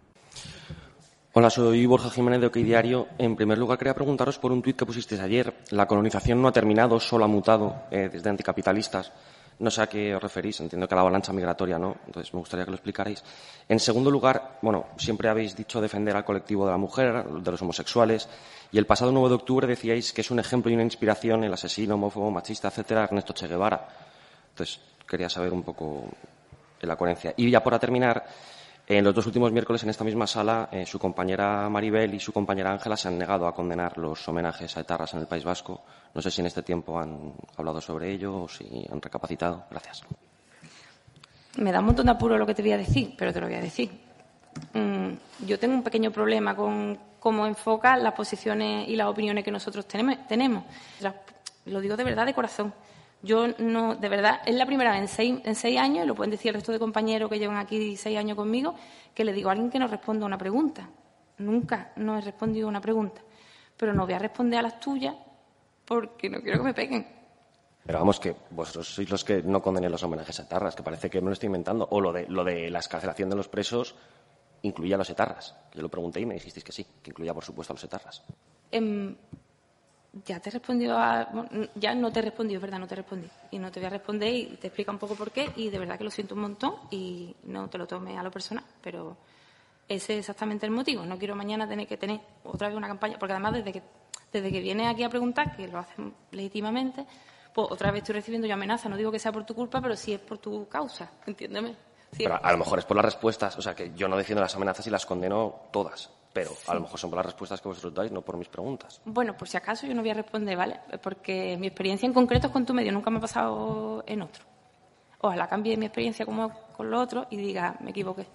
Hola, soy Borja Jiménez de OK Diario. En primer lugar, quería preguntaros por un tuit que pusisteis ayer. La colonización no ha terminado, solo ha mutado eh, desde anticapitalistas. No sé a qué os referís, entiendo que a la avalancha migratoria no, entonces me gustaría que lo explicarais. En segundo lugar, bueno, siempre habéis dicho defender al colectivo de la mujer, de los homosexuales, y el pasado 9 de octubre decíais que es un ejemplo y una inspiración el asesino, homófobo, machista, etcétera, Ernesto Che Guevara. Entonces, quería saber un poco la coherencia. Y ya para terminar, En los dos últimos miércoles, en esta misma sala, eh, su compañera Maribel y su compañera Ángela se han negado a condenar los homenajes a etarras en el País Vasco. No sé si en este tiempo han hablado sobre ello o si han recapacitado. Gracias. Me da un montón de apuro lo que te voy a decir, pero te lo voy a decir. Mm, yo tengo un pequeño problema con cómo enfoca las posiciones y las opiniones que nosotros tenemos. Lo digo de verdad, de corazón. Yo no, de verdad, es la primera vez en seis, años, lo pueden decir el resto de compañeros que llevan aquí seis años conmigo, que le digo a alguien que no responda a una pregunta. Nunca no he respondido a una pregunta. Pero no voy a responder a las tuyas porque no quiero que me peguen. Pero vamos, que vosotros sois los que no condenen los homenajes a etarras, que parece que me lo estoy inventando. O lo de, lo de la escarcelación de los presos incluía a los etarras. Yo lo pregunté y me dijisteis que sí, que incluía, por supuesto, a los etarras. Em, ya te he respondido a... Ya no te he respondido, es verdad, no te he respondido. Y no te voy a responder y te explica un poco por qué. Y de verdad que lo siento un montón y no te lo tome a lo personal. Pero ese es exactamente el motivo. No quiero mañana tener que tener otra vez una campaña. Porque además, desde que, desde que vienes aquí a preguntar, que lo hacen legítimamente, pues otra vez estoy recibiendo yo amenazas. No digo que sea por tu culpa, pero sí es por tu causa. Entiéndeme. pero a lo mejor es por las respuestas. O sea, que yo no defiendo las amenazas y las condeno todas pero a lo mejor son por las respuestas que vosotros dais, no por mis preguntas. Bueno, por si acaso yo no voy a responder, ¿vale? Porque mi experiencia en concreto es con tu medio, nunca me ha pasado en otro. Ojalá cambie mi experiencia como con lo otro y diga, me equivoqué.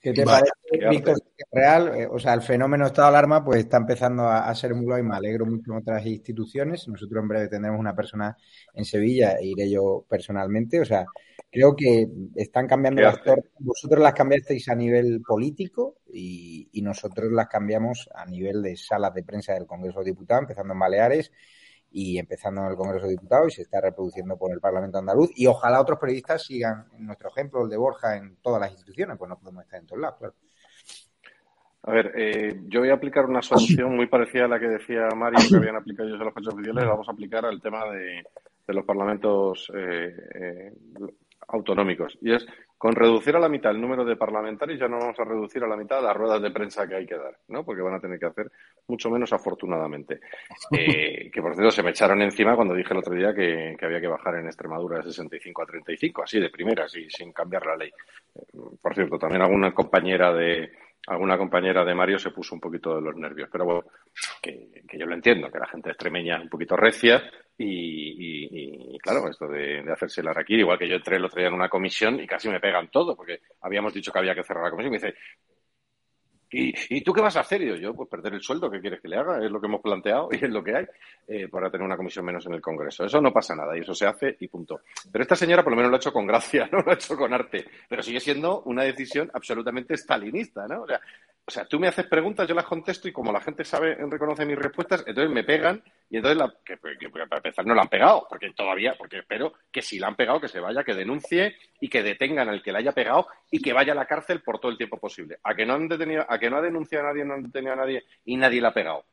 ¿Qué te parece, Víctor? Real, eh, o sea, el fenómeno estado de alarma pues está empezando a, ser muy y me alegro mucho en otras instituciones. Nosotros en breve tendremos una persona en Sevilla e iré yo personalmente. O sea, creo que están cambiando las tornas. Vosotros las cambiasteis a nivel político y, nosotros las cambiamos a nivel de salas de prensa del Congreso de Diputados, empezando en Baleares y empezando en el Congreso de Diputados y se está reproduciendo por el Parlamento andaluz. Y ojalá otros periodistas sigan nuestro ejemplo, el de Borja, en todas las instituciones, pues no podemos estar en todos lados, claro. A ver, eh, yo voy a aplicar una solución muy parecida a la que decía Mario que habían aplicado ellos a los hechos oficiales. Vamos a aplicar al tema de, los parlamentos eh, eh, autonómicos. Y es con reducir a la mitad el número de parlamentarios, ya no vamos a reducir a la mitad las ruedas de prensa que hay que dar, ¿no? Porque van a tener que hacer mucho menos, afortunadamente. Eh, que por cierto se me echaron encima cuando dije el otro día que, había que bajar en Extremadura de 65 a 35, así de primeras y sin cambiar la ley. Eh, por cierto, también alguna compañera de alguna compañera de Mario se puso un poquito de los nervios, pero bueno, que, yo lo entiendo, que la gente extremeña es un poquito recia y, claro, esto de, hacerse la raquí, igual que yo entré el otro día en una comisión y casi me pegan todo, porque habíamos dicho que había que cerrar la comisión y me dice, ¿Y, tú qué vas a hacer? Y yo, pues perder el sueldo, ¿qué quieres que le haga? Es lo que hemos planteado y es lo que hay eh, para tener una comisión menos en el Congreso. Eso no pasa nada y eso se hace y punto. Pero esta señora por lo menos lo ha hecho con gracia, no lo ha hecho con arte, pero sigue siendo una decisión absolutamente stalinista, ¿no? O sea, o sea, tú me haces preguntas, yo las contesto y como la gente sabe, reconoce mis respuestas, entonces me pegan y entonces, la, para empezar, no la han pegado, porque todavía, porque espero que si la han pegado, que se vaya, que denuncie y que detengan al que la haya pegado y que vaya a la cárcel por todo el tiempo posible. A que no han detenido, a que no ha denunciado a nadie, no han detenido a nadie y nadie la ha pegado.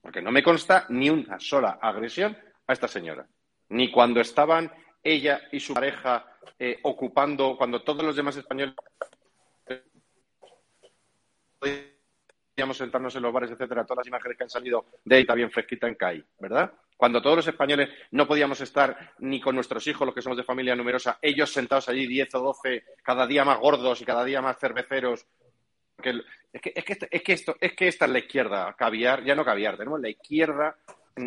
Porque no me consta ni una sola agresión a esta señora. Ni cuando estaban ella y su pareja eh, ocupando, cuando todos los demás españoles podíamos sentarnos en los bares, etcétera, todas las imágenes que han salido de ahí bien fresquita en CAI, ¿verdad? Cuando todos los españoles no podíamos estar ni con nuestros hijos, los que somos de familia numerosa, ellos sentados allí 10 o 12, cada día más gordos y cada día más cerveceros. es, que, es, que, es, que esto, es que esta es la izquierda, caviar, ya no caviar, tenemos la izquierda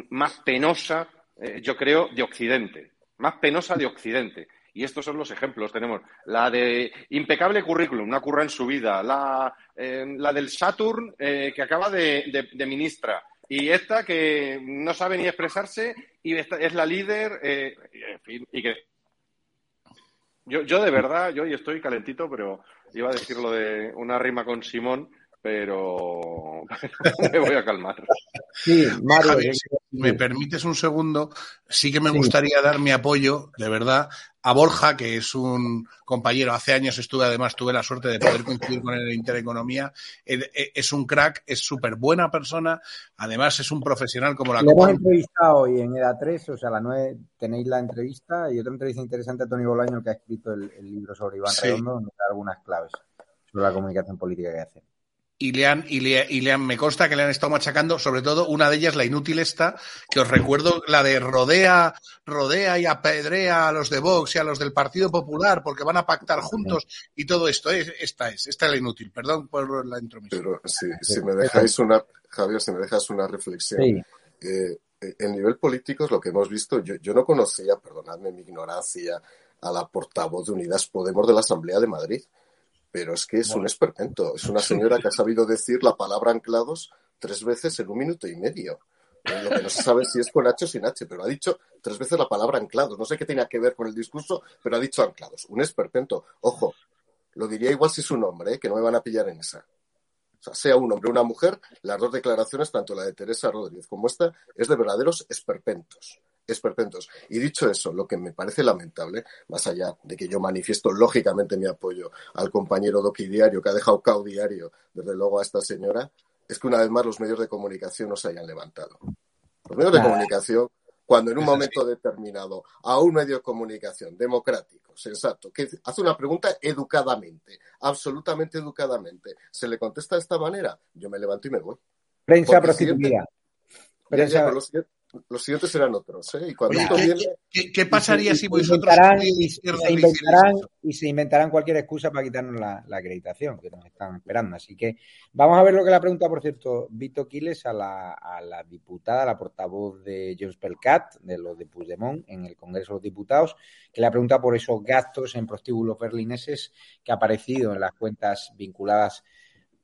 más penosa, eh, yo creo, de Occidente, más penosa de Occidente. Y estos son los ejemplos. Tenemos la de impecable currículum, una curra en su vida, la, eh, la del Saturn eh, que acaba de, ministra, y esta que no sabe ni expresarse y es la líder, eh, en fin, y que yo, yo de verdad, yo hoy estoy calentito, pero iba a decir lo de una rima con Simón, pero me voy a calmar. Sí, Mario, me permites un segundo, sí que me gustaría dar mi apoyo, de verdad, a Borja, que es un compañero. Hace años estuve, además, tuve la suerte de poder coincidir con él en Intereconomía. E, es un crack, es súper buena persona, además es un profesional como la Lo hemos entrevistado hoy en EDA 3, o sea, la 9 tenéis la entrevista y otra entrevista interesante a Tony Bolaño, que ha escrito el, libro sobre Iván Redondo, donde da algunas claves sobre la comunicación política que hace. Y le han, y le, y le han, me consta que le han estado machacando, sobre todo una de ellas, la inútil esta, que os recuerdo, la de rodea, rodea y apedrea a los de Vox y a los del Partido Popular porque van a pactar juntos y todo esto. Esta es, esta es la inútil, perdón por la intromisión. Pero si, si me dejáis una, Javier, si me dejas una reflexión. Eh, en nivel político es lo que hemos visto. Yo, yo no conocía, perdonadme mi ignorancia, a la portavoz de Unidas Podemos de la Asamblea de Madrid. Pero es que es un esperpento. Es una señora que ha sabido decir la palabra anclados tres veces en un minuto y medio. Lo que no se sabe si es con H o sin H, pero ha dicho tres veces la palabra anclados. No sé qué tenía que ver con el discurso, pero ha dicho anclados. Un esperpento. Ojo, lo diría igual si es un hombre, ¿eh? que no me van a pillar en esa. O sea, sea un hombre o una mujer, las dos declaraciones, tanto la de Teresa Rodríguez como esta, es de verdaderos esperpentos esperpentos. Y dicho eso, lo que me parece lamentable, más allá de que yo manifiesto lógicamente mi apoyo al compañero Doki Diario, que ha dejado cao diario, desde luego, a esta señora, es que una vez más los medios de comunicación no se hayan levantado. Los medios de comunicación, cuando en un momento determinado a un medio de comunicación democrático, sensato, que hace una pregunta educadamente, absolutamente educadamente, se le contesta de esta manera, yo me levanto y me voy. Prensa prostituida. Prensa los siguientes serán otros. ¿eh? Y cuando ¿qué, pasaría si vosotros y, se inventarán, y se inventarán cualquier excusa para quitarnos la, acreditación que nos están esperando? Así que vamos a ver lo que le pregunta, por cierto, Vito Quiles a la, a la diputada, la portavoz de Jones Pelcat, de los de Puigdemont, en el Congreso de los Diputados, que le ha preguntado por esos gastos en prostíbulos berlineses que ha aparecido en las cuentas vinculadas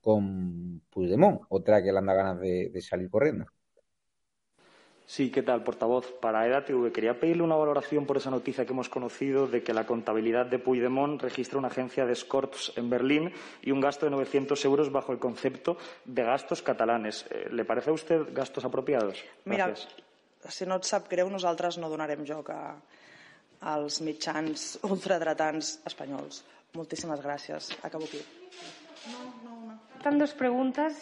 con Puigdemont, otra que le anda ganas de salir corriendo. Sí, ¿qué tal, portavoz? Para EDATV quería pedirle una valoración por esa noticia que hemos conocido de que la contabilidad de Puigdemont registra una agencia de escorts en Berlín y un gasto de 900 euros bajo el concepto de gastos catalanes. Eh, ¿Le parece a usted gastos apropiados? Mira, si no et sap greu, nosaltres no donarem joc a, als mitjans ultradretans espanyols. Moltíssimes gràcies. Acabo aquí. No, no, no. Tan dos preguntes.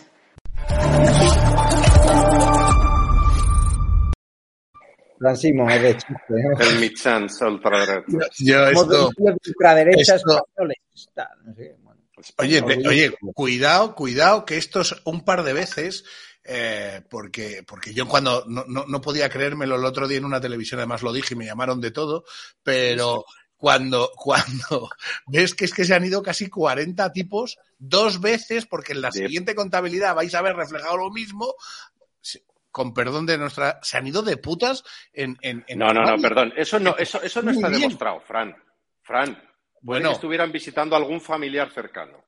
Francismo, es de chiste. El Michans ultraderecha. Yo esto, ultraderecha esto Oye, oye, cuidado, cuidado, que esto es un par de veces, eh, porque, porque yo cuando no, no, no, podía creérmelo el otro día en una televisión, además lo dije y me llamaron de todo, pero cuando, cuando ves que es que se han ido casi 40 tipos dos veces, porque en la siguiente contabilidad vais a ver reflejado lo mismo, con perdón de nuestra, se han ido de putas en. en, no, no, no, perdón. Eso no, eso, eso no está demostrado, Fran. Fran. Bueno. Que estuvieran visitando a algún familiar cercano.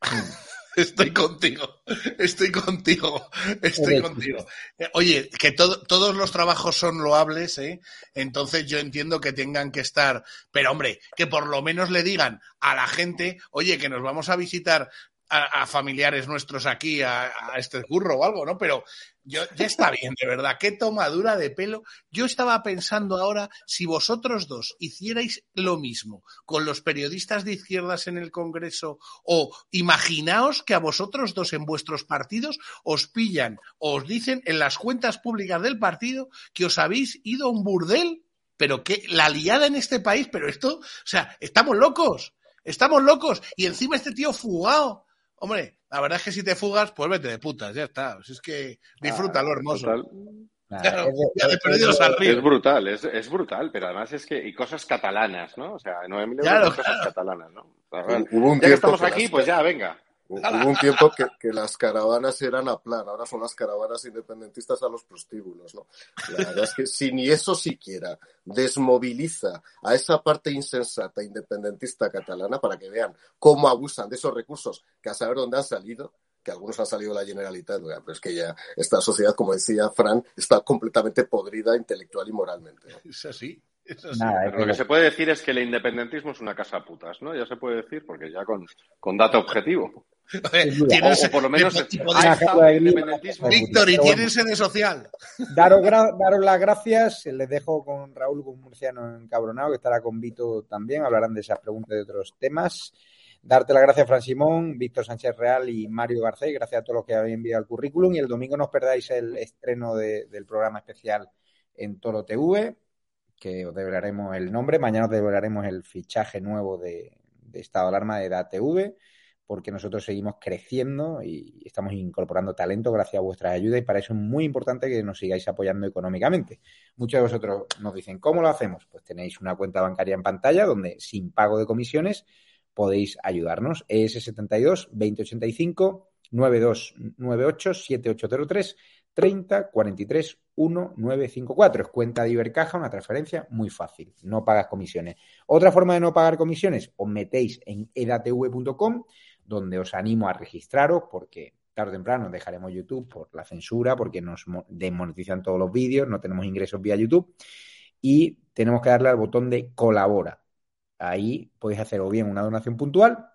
Estoy contigo, estoy contigo, estoy contigo. Eh, oye, que todos los trabajos son loables, ¿eh? Entonces yo entiendo que tengan que estar, pero hombre, que por lo menos le digan a la gente, oye, que nos vamos a visitar a, familiares nuestros aquí, a, a, este curro o algo, ¿no? Pero yo, ya está bien, de verdad, qué tomadura de pelo. Yo estaba pensando ahora si vosotros dos hicierais lo mismo con los periodistas de izquierdas en el Congreso o imaginaos que a vosotros dos en vuestros partidos os pillan o os dicen en las cuentas públicas del partido que os habéis ido a un burdel, pero que la liada en este país, pero esto, o sea, estamos locos, estamos locos y encima este tío fugado Hombre, la verdad es que si te fugas, pues vete de putas, ya está. es que disfruta lo hermoso. es, brutal, es, es, brutal, pero además es que, y cosas catalanas, ¿no? O sea, 9.000 euros cosas catalanas, ¿no? ya que estamos aquí, pues ya, venga. Hubo un tiempo que, que, las caravanas eran a plan, ahora son las caravanas independentistas a los prostíbulos, ¿no? La verdad es que si ni eso siquiera desmoviliza a esa parte insensata independentista catalana para que vean cómo abusan de esos recursos, que a saber dónde han salido, que algunos han salido de la Generalitat, pero es que ya esta sociedad, como decía Fran, está completamente podrida intelectual y moralmente. Es así. lo que se puede decir es que el independentismo es una casa putas, ¿no? Ya se puede decir, porque ya con, con dato objetivo. ¿Tienes, por lo menos Víctor, y tienes sede social. Daros, daros, las gracias. Les dejo con Raúl Murciano encabronado, que estará con Vito también. Hablarán de esas preguntas y de otros temas. Darte las gracias, Fran Simón, Víctor Sánchez Real y Mario Garcés. Gracias a todos los que habéis enviado el currículum. Y el domingo no os perdáis el estreno del programa especial en Toro TV, que os develaremos el nombre. Mañana os develaremos el fichaje nuevo de, de Estado de Alarma de DATV porque nosotros seguimos creciendo y estamos incorporando talento gracias a vuestras ayudas y para eso es muy importante que nos sigáis apoyando económicamente. Muchos de vosotros nos dicen, ¿cómo lo hacemos? Pues tenéis una cuenta bancaria en pantalla donde sin pago de comisiones podéis ayudarnos. ES72 2085 9298 7803 30 43 1954. Es cuenta de Ibercaja, una transferencia muy fácil. No pagas comisiones. Otra forma de no pagar comisiones, os metéis en edatv.com donde os animo a registraros porque tarde o temprano dejaremos YouTube por la censura, porque nos desmonetizan todos los vídeos, no tenemos ingresos vía YouTube y tenemos que darle al botón de colabora. Ahí podéis hacer o bien una donación puntual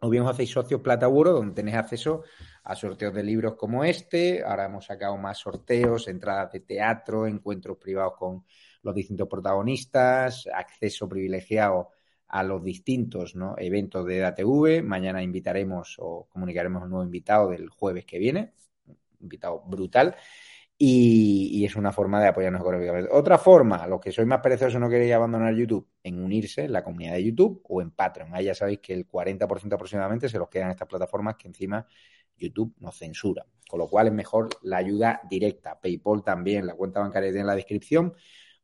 o bien os hacéis socios plata donde tenéis acceso a sorteos de libros como este. Ahora hemos sacado más sorteos, entradas de teatro, encuentros privados con los distintos protagonistas, acceso privilegiado a los distintos eventos de DATV. Mañana invitaremos o comunicaremos un nuevo invitado del jueves que viene, un invitado brutal. Y, es una forma de apoyarnos económicamente. Otra forma, los que sois más perezosos no queréis abandonar YouTube, en unirse en la comunidad de YouTube o en Patreon. Ahí ya sabéis que el 40% aproximadamente se los quedan estas plataformas que encima YouTube nos censura. Con lo cual es mejor la ayuda directa. PayPal también, la cuenta bancaria en la descripción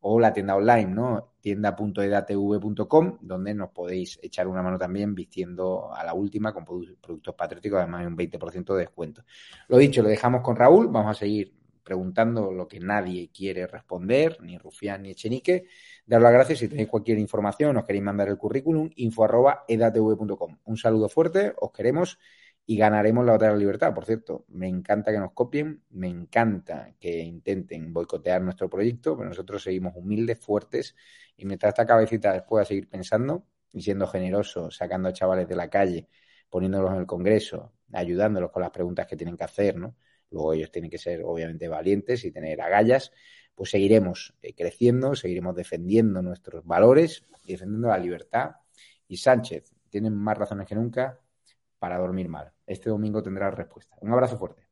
o la tienda online, ¿no? tienda.edatv.com, donde nos podéis echar una mano también vistiendo a la última con productos patrióticos, además hay un 20% de descuento. Lo dicho, lo dejamos con Raúl, vamos a seguir preguntando lo que nadie quiere responder, ni Rufián ni Echenique. Daros las gracias si tenéis cualquier información, os queréis mandar el currículum, info arroba edatv.com. Un saludo fuerte, os queremos y ganaremos la batalla de la libertad. Por cierto, me encanta que nos copien, me encanta que intenten boicotear nuestro proyecto, pero nosotros seguimos humildes, fuertes y mientras esta cabecita después a seguir pensando y siendo generoso, sacando a chavales de la calle, poniéndolos en el Congreso, ayudándolos con las preguntas que tienen que hacer, ¿no? Luego ellos tienen que ser obviamente valientes y tener agallas, pues seguiremos eh, creciendo, seguiremos defendiendo nuestros valores y defendiendo la libertad. Y Sánchez, tienen más razones que nunca para dormir mal. Este domingo tendrá respuesta. Un abrazo fuerte.